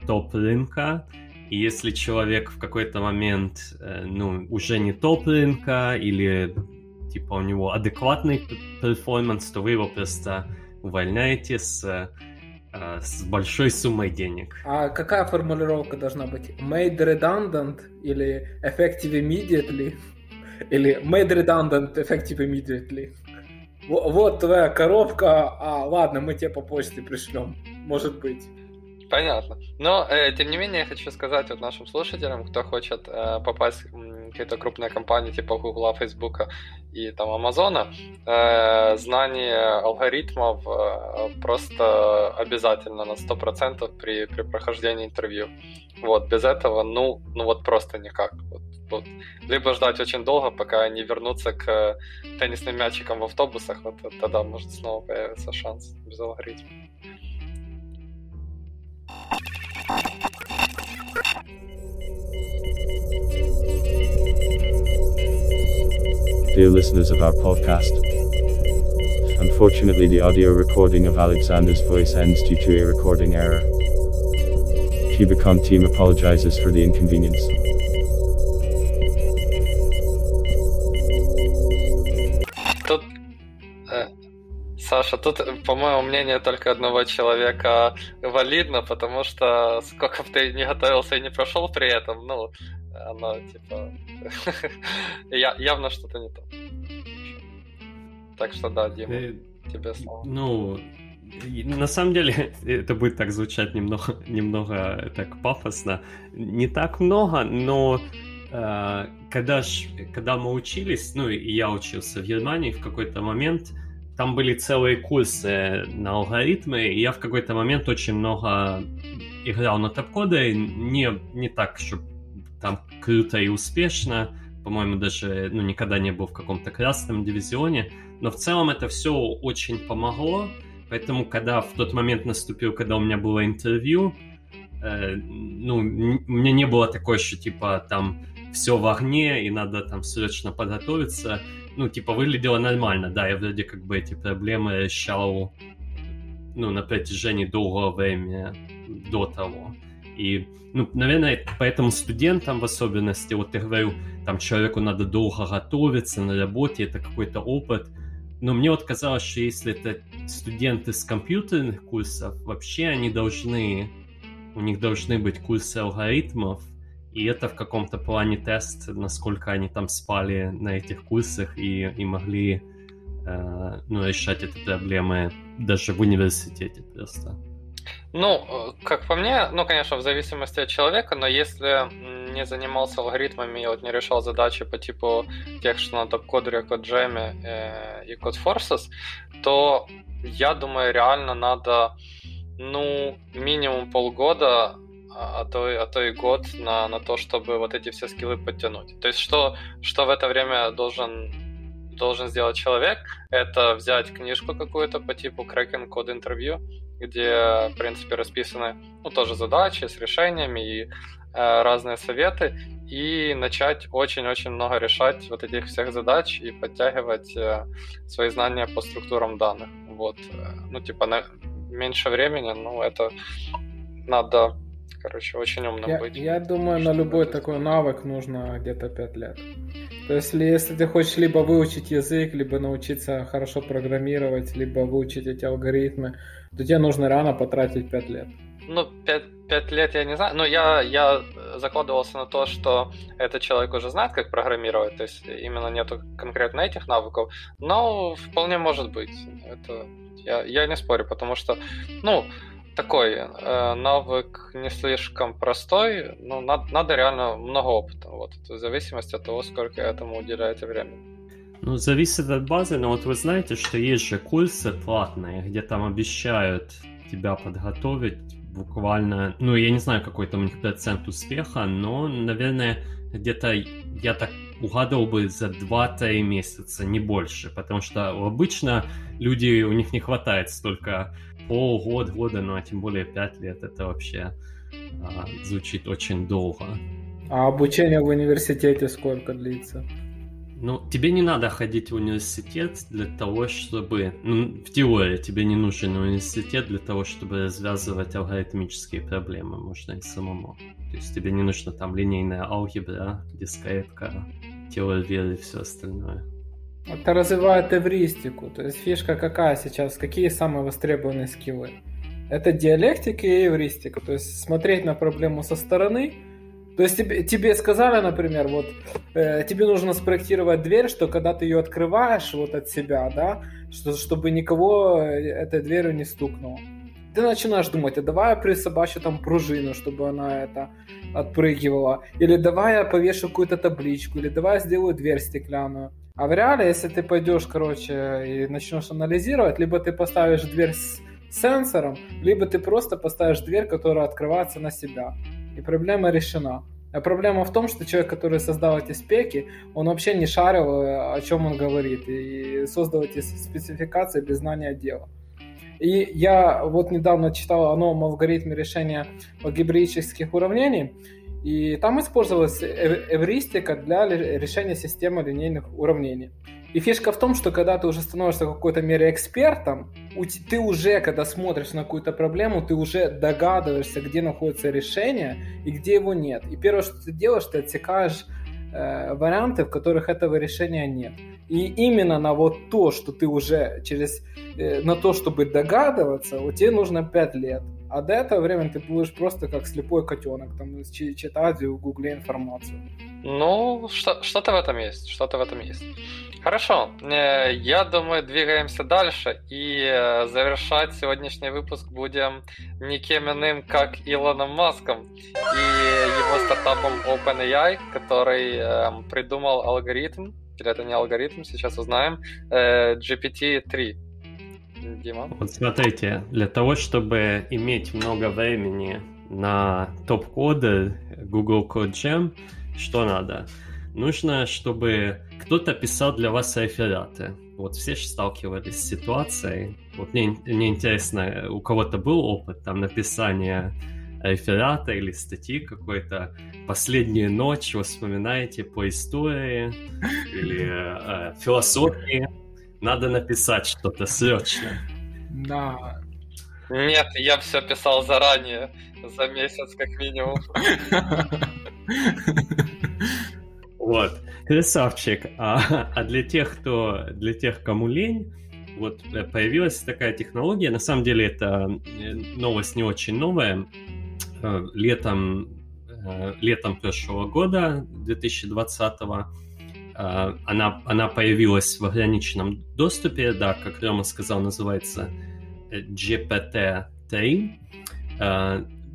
топ рынка, и если человек в какой-то момент, ну, уже не топ рынка, или типа у него адекватный перформанс, то вы его просто увольняете с э, с большой суммой денег. А какая формулировка должна быть? Made redundant или effective immediately? Или made redundant effective immediately? Вот твоя коробка, а ладно, мы тебе по почте пришлем, может быть. Понятно. Но, э, тем не менее, я хочу сказать вот нашим слушателям, кто хочет э, попасть какие-то крупные компании типа Google, Facebook и там Амазона, э, знание алгоритмов э, просто обязательно на 100% при, при прохождении интервью. Вот, без этого, ну, ну вот просто никак. Вот, вот. Либо ждать очень долго, пока они вернутся к теннисным мячикам в автобусах, вот тогда может снова появиться шанс без алгоритма. Dear listeners of our podcast, unfortunately, the audio recording of Alexander's voice ends due to a recording error. Cubicon team apologizes for the inconvenience. Саша, тут, по-моему, мнение только одного человека валидно, потому что сколько бы ты не готовился и не прошел при этом, ну, оно типа явно что-то не то. Так что да, Дима, э, тебе слово. Ну, на самом деле, это будет так звучать немного, немного так пафосно. Не так много, но э, когда, ж, когда мы учились, ну и я учился в Германии в какой-то момент, там были целые курсы на алгоритмы, и я в какой-то момент очень много играл на топ-коды, не, не так, чтобы там круто и успешно, по-моему, даже ну, никогда не был в каком-то красном дивизионе, но в целом это все очень помогло, поэтому когда в тот момент наступил, когда у меня было интервью, э, ну, у меня не было такой, что типа там все в огне и надо там срочно подготовиться, ну, типа, выглядело нормально, да, я вроде как бы эти проблемы решал, ну, на протяжении долгого времени до того. И, ну, наверное, поэтому студентам в особенности, вот я говорю, там человеку надо долго готовиться на работе, это какой-то опыт. Но мне вот казалось, что если это студенты с компьютерных курсов, вообще они должны, у них должны быть курсы алгоритмов, и это в каком-то плане тест, насколько они там спали на этих курсах и, и могли э, ну, решать эти проблемы даже в университете просто. Ну, как по мне, ну, конечно, в зависимости от человека, но если не занимался алгоритмами и вот не решал задачи по типу тех, что на топ-кодере, код-джеме э, и код-форсес, то я думаю, реально надо, ну, минимум полгода а, а то, а то и год на, на то, чтобы вот эти все скиллы подтянуть. То есть что, что в это время должен, должен сделать человек, это взять книжку какую-то по типу Kraken Code Interview, где, в принципе, расписаны ну, тоже задачи с решениями и э, разные советы, и начать очень-очень много решать вот этих всех задач и подтягивать э, свои знания по структурам данных. Вот, э, ну, типа, на меньше времени, ну, это надо короче, очень умным я, быть. Я думаю, на любой такой навык нужно где-то 5 лет. То есть, если ты хочешь либо выучить язык, либо научиться хорошо программировать, либо выучить эти алгоритмы, то тебе нужно рано потратить 5 лет. Ну, 5, 5 лет я не знаю. Но я, я закладывался на то, что этот человек уже знает, как программировать. То есть именно нету конкретно этих навыков. Но вполне может быть. Это я, я не спорю, потому что, ну, такой э, навык не слишком простой, но надо, надо реально много опыта, вот, в зависимости от того, сколько этому уделяете времени. Ну, зависит от базы, но вот вы знаете, что есть же курсы платные, где там обещают тебя подготовить буквально, ну, я не знаю, какой там у них процент успеха, но, наверное, где-то я так угадывал бы за 2-3 месяца, не больше, потому что обычно люди, у них не хватает столько полгода, года, ну а тем более 5 лет, это вообще а, звучит очень долго. А обучение в университете сколько длится? Ну, тебе не надо ходить в университет для того, чтобы... Ну, в теории тебе не нужен университет для того, чтобы развязывать алгоритмические проблемы. Можно и самому. То есть тебе не нужно там линейная алгебра, дискретка, теория и все остальное. Это развивает эвристику. То есть фишка какая сейчас? Какие самые востребованные скиллы? Это диалектика и эвристика. То есть смотреть на проблему со стороны. То есть тебе, тебе сказали, например, вот э, тебе нужно спроектировать дверь, что когда ты ее открываешь вот от себя, да, что, чтобы никого этой дверью не стукнуло. Ты начинаешь думать, а давай я присобачу там пружину, чтобы она это отпрыгивала. Или давай я повешу какую-то табличку, или давай я сделаю дверь стеклянную. А в реале, если ты пойдешь, короче, и начнешь анализировать, либо ты поставишь дверь с сенсором, либо ты просто поставишь дверь, которая открывается на себя. И проблема решена. А проблема в том, что человек, который создал эти спеки, он вообще не шарил, о чем он говорит, и создал эти спецификации без знания дела. И я вот недавно читал о новом алгоритме решения алгебраических уравнений, и там использовалась эвристика для решения системы линейных уравнений. И фишка в том, что когда ты уже становишься в какой-то мере экспертом, ты уже, когда смотришь на какую-то проблему, ты уже догадываешься, где находится решение и где его нет. И первое, что ты делаешь, ты отсекаешь э, варианты, в которых этого решения нет. И именно на вот то, что ты уже через... Э, на то, чтобы догадываться, у тебя нужно 5 лет. А до этого времени ты будешь просто как слепой котенок, там, читать в гугле информацию. Ну, что, что-то в этом есть, что-то в этом есть. Хорошо, э, я думаю, двигаемся дальше, и э, завершать сегодняшний выпуск будем никем иным, как Илоном Маском и его стартапом OpenAI, который эм, придумал алгоритм, или это не алгоритм, сейчас узнаем, э, GPT-3. Дима? Вот смотрите, для того, чтобы иметь много времени на топ-коды Google Code Jam, что надо? Нужно, чтобы кто-то писал для вас рефераты. Вот все же сталкивались с ситуацией. Вот мне, мне интересно, у кого-то был опыт там написания реферата или статьи какой-то «Последнюю ночь» вы вспоминаете по истории или э, философии. Надо написать что-то срочно. Да. Нет, я все писал заранее, за месяц как минимум. Вот, красавчик. А, а для тех, кто, для тех, кому лень, вот э, появилась такая технология. На самом деле это э, новость не очень новая. Э, летом, летом прошлого года, 2020 она, она появилась в ограниченном доступе, да, как Рома сказал, называется GPT-3.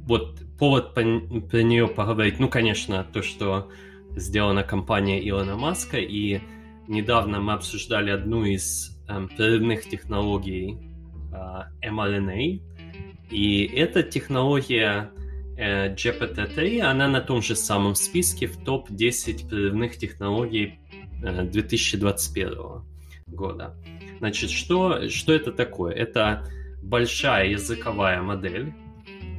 Вот повод по, про нее поговорить, ну, конечно, то, что сделана компания Илона Маска, и недавно мы обсуждали одну из эм, прорывных технологий э, mRNA, и эта технология э, GPT-3, она на том же самом списке в топ-10 прорывных технологий э, 2021 года. Значит, что, что это такое? Это большая языковая модель,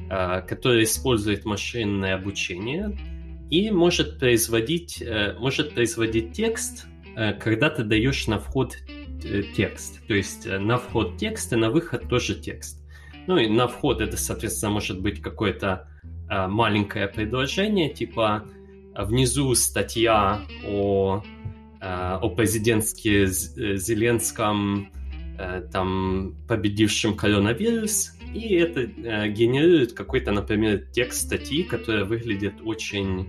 э, которая использует машинное обучение и может производить, э, может производить текст, э, когда ты даешь на вход э, текст. То есть на вход текст и на выход тоже текст. Ну и на вход это, соответственно, может быть какое-то маленькое предложение, типа внизу статья о, о президентске Зеленском, там, победившем коронавирус, и это генерирует какой-то, например, текст статьи, которая выглядит очень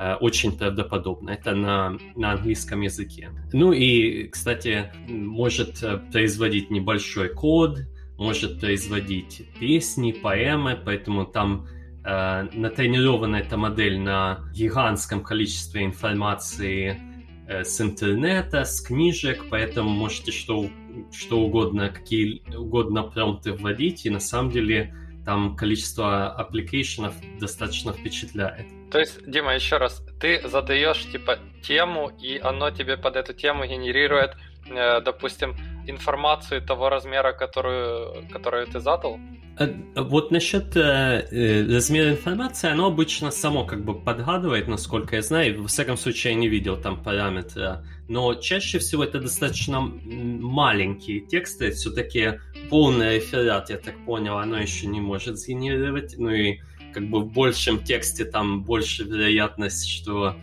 Э, очень правдоподобно. Это на, на английском языке. Ну и, кстати, может э, производить небольшой код, может производить песни, поэмы, поэтому там э, натренирована эта модель на гигантском количестве информации э, с интернета, с книжек, поэтому можете что, что угодно, какие угодно промпты вводить, и на самом деле там количество application ов достаточно впечатляет. То есть, Дима, еще раз, ты задаешь типа тему, и оно тебе под эту тему генерирует, э, допустим, информацию того размера, которую, которую ты задал? Э, вот насчет э, э, размера информации, оно обычно само как бы подгадывает, насколько я знаю. Во всяком случае, я не видел там параметра. Но чаще всего это достаточно маленькие тексты. Все-таки полный реферат, я так понял, оно еще не может сгенерировать. Ну и как бы в большем тексте там больше вероятность, что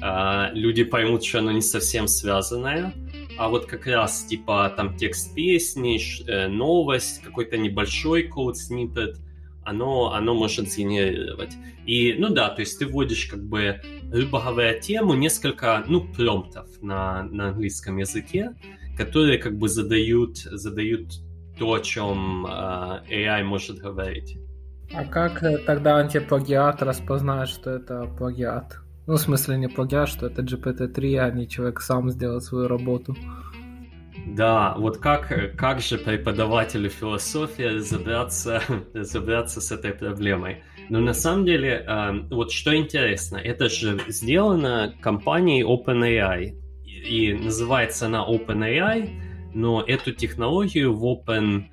э, люди поймут, что оно не совсем связанное. А вот как раз типа там текст песни, э, новость, какой-то небольшой код снипет, оно, оно может сгенерировать. И, ну да, то есть ты вводишь как бы, грубо говоря, тему, несколько, ну, промптов на, на английском языке, которые как бы задают, задают то, о чем э, AI может говорить. А как э, тогда антиплагиат распознает, что это плагиат? Ну, в смысле не плагиат, что это GPT-3, а не человек сам сделал свою работу. Да, вот как, как же преподавателю философии разобраться, разобраться с этой проблемой? Но на самом деле, э, вот что интересно, это же сделано компанией OpenAI, и называется она OpenAI, но эту технологию в Open,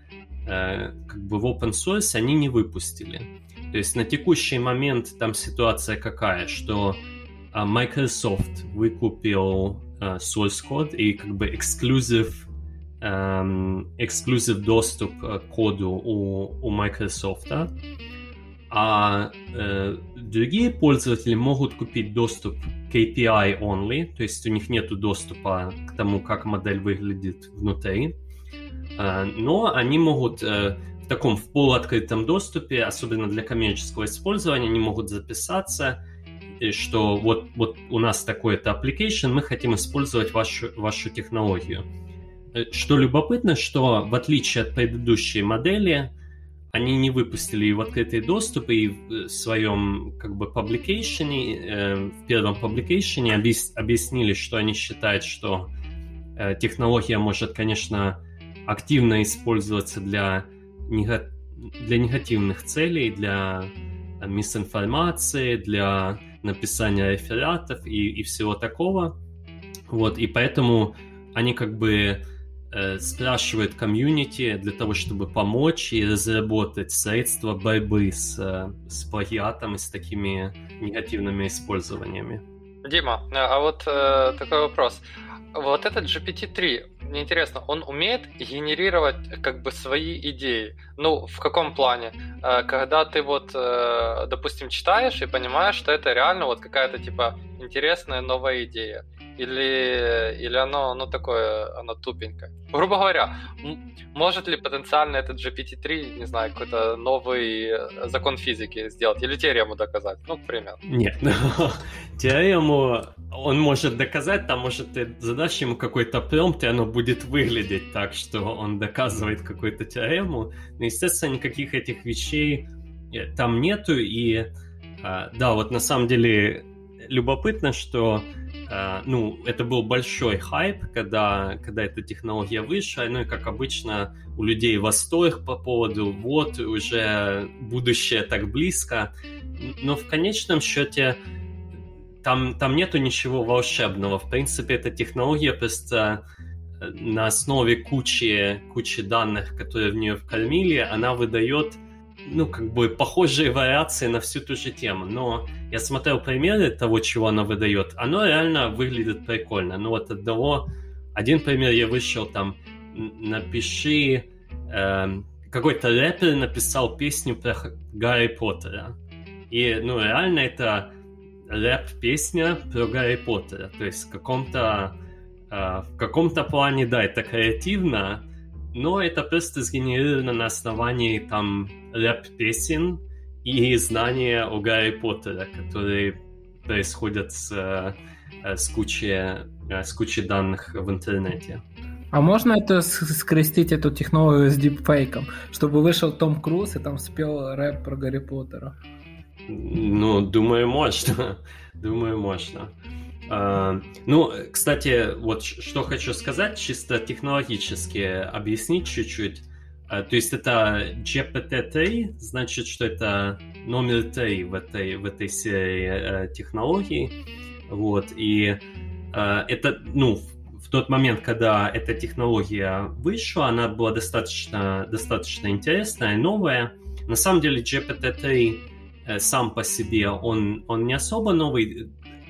э, как бы в open source они не выпустили. То есть на текущий момент там ситуация какая, что Microsoft выкупил source code и как бы exclusive, um, exclusive доступ к коду у, у Microsoft, а uh, другие пользователи могут купить доступ к API only, то есть у них нет доступа к тому, как модель выглядит внутри, uh, но они могут uh, в таком в полуоткрытом доступе, особенно для коммерческого использования, они могут записаться что вот, вот у нас такой-то application, мы хотим использовать вашу, вашу технологию. Э, что любопытно, что в отличие от предыдущей модели, они не выпустили ее в открытый доступ и в своем как бы publication, э, в первом publication объяснили, что они считают, что э, технология может, конечно, активно использоваться для, для негативных целей, для мисинформации, для написания рефератов и, и всего такого. Вот, и поэтому они как бы э, спрашивают комьюнити для того, чтобы помочь и разработать средства борьбы с, э, с плагиатом и с такими негативными использованиями. Дима, а вот э, такой вопрос. Вот этот GPT-3, мне интересно, он умеет генерировать как бы свои идеи? Ну, в каком плане? Э, когда ты вот, э, допустим, читаешь и понимаешь, что это реально вот какая-то типа интересная новая идея или, или оно, оно такое, оно тупенькое. Грубо говоря, может ли потенциально этот GPT-3, не знаю, какой-то новый э, закон физики сделать или теорему доказать? Ну, к примеру. Нет, теорему он может доказать, там может ты задашь ему какой-то промпт, и оно будет выглядеть так, что он доказывает какую-то теорему. Но, естественно, никаких этих вещей э, там нету, и а, да, вот на самом деле любопытно, что Uh, ну, это был большой хайп, когда, когда эта технология вышла, ну и, как обычно, у людей восторг по поводу вот, уже будущее так близко, но в конечном счете там, там нету ничего волшебного. В принципе, эта технология просто э, на основе кучи, кучи данных, которые в нее вкормили, она выдает ну, как бы похожие вариации на всю ту же тему. Но я смотрел примеры того, чего она выдает. Оно реально выглядит прикольно. Ну, вот одного... Один пример я вышел там, напиши... Э, какой-то рэпер написал песню про Гарри Поттера. И, ну, реально это рэп-песня про Гарри Поттера. То есть в каком-то э, в каком-то плане, да, это креативно, но это просто сгенерировано на основании там рэп-песен и знания о Гарри Поттере, которые происходят с, э, с, кучей, э, с кучей данных в интернете. А можно это скрестить эту технологию с дипфейком, чтобы вышел Том Круз и там спел рэп про Гарри Поттера? Ну, думаю, можно. думаю, можно. А, ну, кстати, вот что хочу сказать, чисто технологически объяснить чуть-чуть. А, то есть это GPT-3, значит, что это номер 3 в этой, в этой серии э, технологий. Вот, и э, это, ну, в тот момент, когда эта технология вышла, она была достаточно, достаточно интересная, новая. На самом деле GPT-3 э, сам по себе, он, он не особо новый,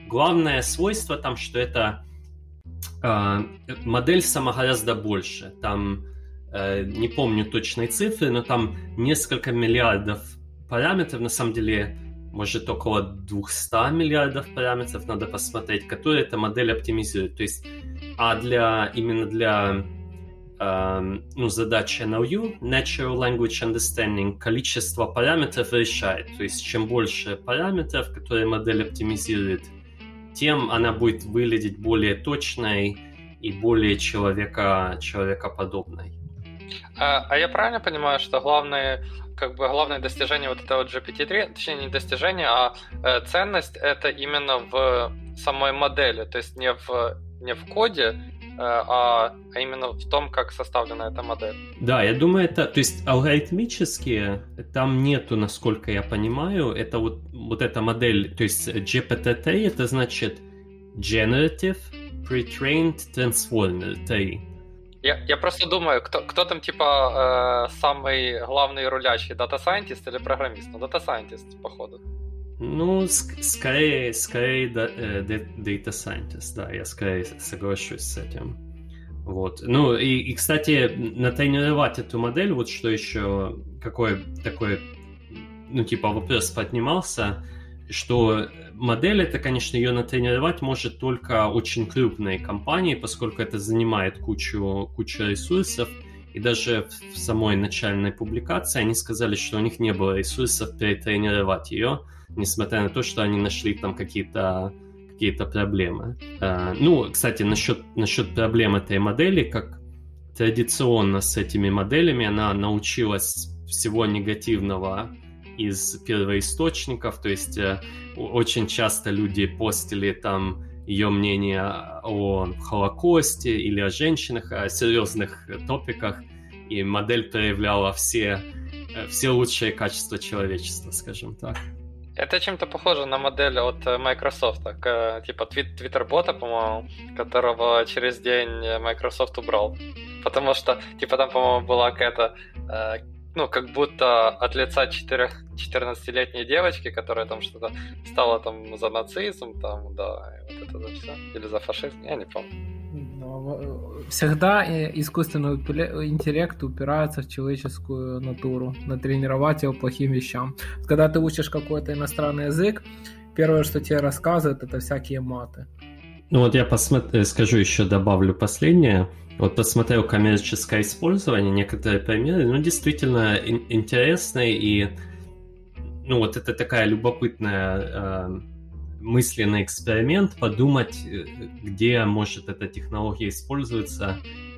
Главное свойство там, что это э, модель сама гораздо больше. Там, не помню точной цифры, но там несколько миллиардов параметров. На самом деле, может около 200 миллиардов параметров, надо посмотреть, которые эта модель оптимизирует. То есть, а для именно для э, ну, задачи NLU, Natural Language Understanding, количество параметров решает. То есть, чем больше параметров, которые модель оптимизирует, тем она будет выглядеть более точной и более человека, человекоподобной. А, а я правильно понимаю, что главное, как бы главное достижение вот этого GPT-3, точнее не достижение, а э, ценность это именно в самой модели, то есть не в, не в коде, э, а, а именно в том, как составлена эта модель. Да, я думаю, это, то есть алгоритмически там нету, насколько я понимаю, это вот, вот эта модель, то есть GPT-3 это значит Generative Pre-trained Transformer 3. Я, я просто думаю, кто, кто там типа э, самый главный рулящий, дата сайентист или программист? Ну, дата сайентист, походу. Ну, ск- скорее, скорее э, data scientist, да, я скорее соглашусь с этим. Вот. Ну, и, и, кстати, натренировать эту модель, вот что еще, какой такой, ну, типа, вопрос поднимался, что модель, это, конечно, ее натренировать может только очень крупные компании, поскольку это занимает кучу, кучу ресурсов. И даже в самой начальной публикации они сказали, что у них не было ресурсов перетренировать ее, несмотря на то, что они нашли там какие-то какие-то проблемы. Uh, ну, кстати, насчет, насчет проблем этой модели, как традиционно с этими моделями, она научилась всего негативного из первоисточников, то есть э, очень часто люди постили там ее мнение о Холокосте или о женщинах, о серьезных топиках, и модель проявляла все, э, все лучшие качества человечества, скажем так. Это чем-то похоже на модель от Microsoft, типа Twitter-бота, по-моему, которого через день Microsoft убрал. Потому что, типа, там, по-моему, была какая-то э, ну, как будто от лица 14-летней девочки, которая там что-то стала там за нацизм, там, да, вот это за все. Или за фашизм, я не помню. Всегда искусственный интеллект упирается в человеческую натуру, натренировать его плохим вещам. Когда ты учишь какой-то иностранный язык, первое, что тебе рассказывают, это всякие маты. Ну вот я посмотрю, скажу еще, добавлю последнее. Вот посмотрел коммерческое использование, некоторые примеры, ну, действительно интересные, и, ну, вот это такая любопытная э, мысленный эксперимент, подумать, э, где может эта технология использоваться,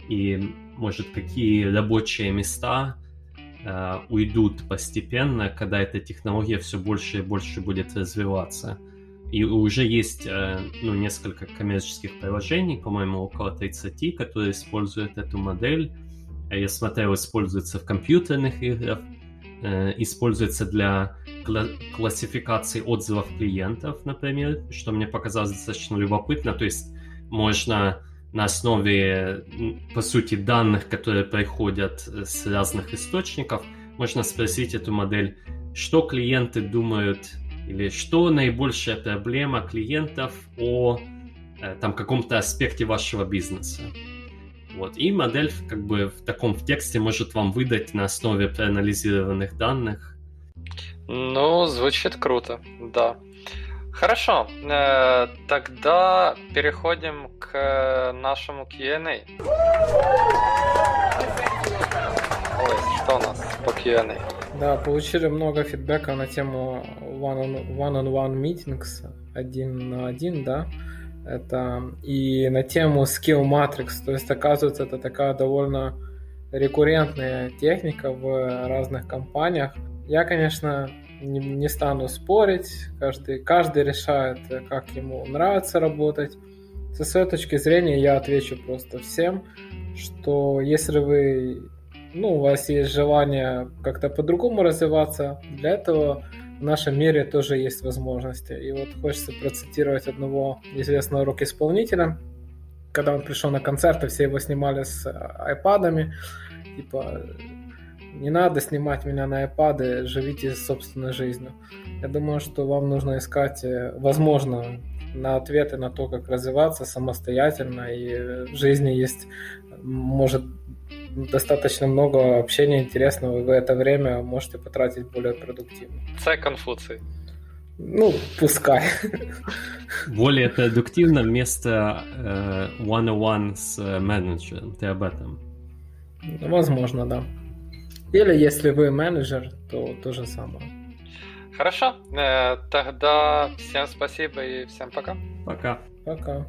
и, может, какие рабочие места э, уйдут постепенно, когда эта технология все больше и больше будет развиваться. И уже есть э, ну, несколько коммерческих приложений, по-моему, около 30, которые используют эту модель. Я смотрел, используется в компьютерных играх, э, используется для классификации отзывов клиентов, например, что мне показалось достаточно любопытно. То есть можно на основе, по сути, данных, которые приходят с разных источников, можно спросить эту модель, что клиенты думают или что наибольшая проблема клиентов о э, там каком-то аспекте вашего бизнеса. Вот. И модель как бы в таком в тексте может вам выдать на основе проанализированных данных. Ну, звучит круто, да. Хорошо, э, тогда переходим к нашему Q&A. Ой, что у нас по Q&A? Да, получили много фидбэка на тему one-on-one -on -one meetings, один на один, да, это и на тему Skill Matrix, то есть, оказывается, это такая довольно рекуррентная техника в разных компаниях. Я, конечно, не, не стану спорить, каждый, каждый решает, как ему нравится работать. Со своей точки зрения я отвечу просто всем, что если вы ну, у вас есть желание как-то по-другому развиваться, для этого в нашем мире тоже есть возможности. И вот хочется процитировать одного известного рок-исполнителя, когда он пришел на концерт, и все его снимали с айпадами, типа, не надо снимать меня на iPad, живите собственной жизнью. Я думаю, что вам нужно искать, э, возможно, на ответы на то, как развиваться самостоятельно, и в жизни есть, может достаточно много общения интересного, и вы это время можете потратить более продуктивно. Це Конфуций. Ну, пускай. Более продуктивно вместо э, one-on-one с э, менеджером. Ты об этом? Возможно, да. Или если вы менеджер, то то же самое. Хорошо, э, тогда всем спасибо и всем пока. Пока. Пока.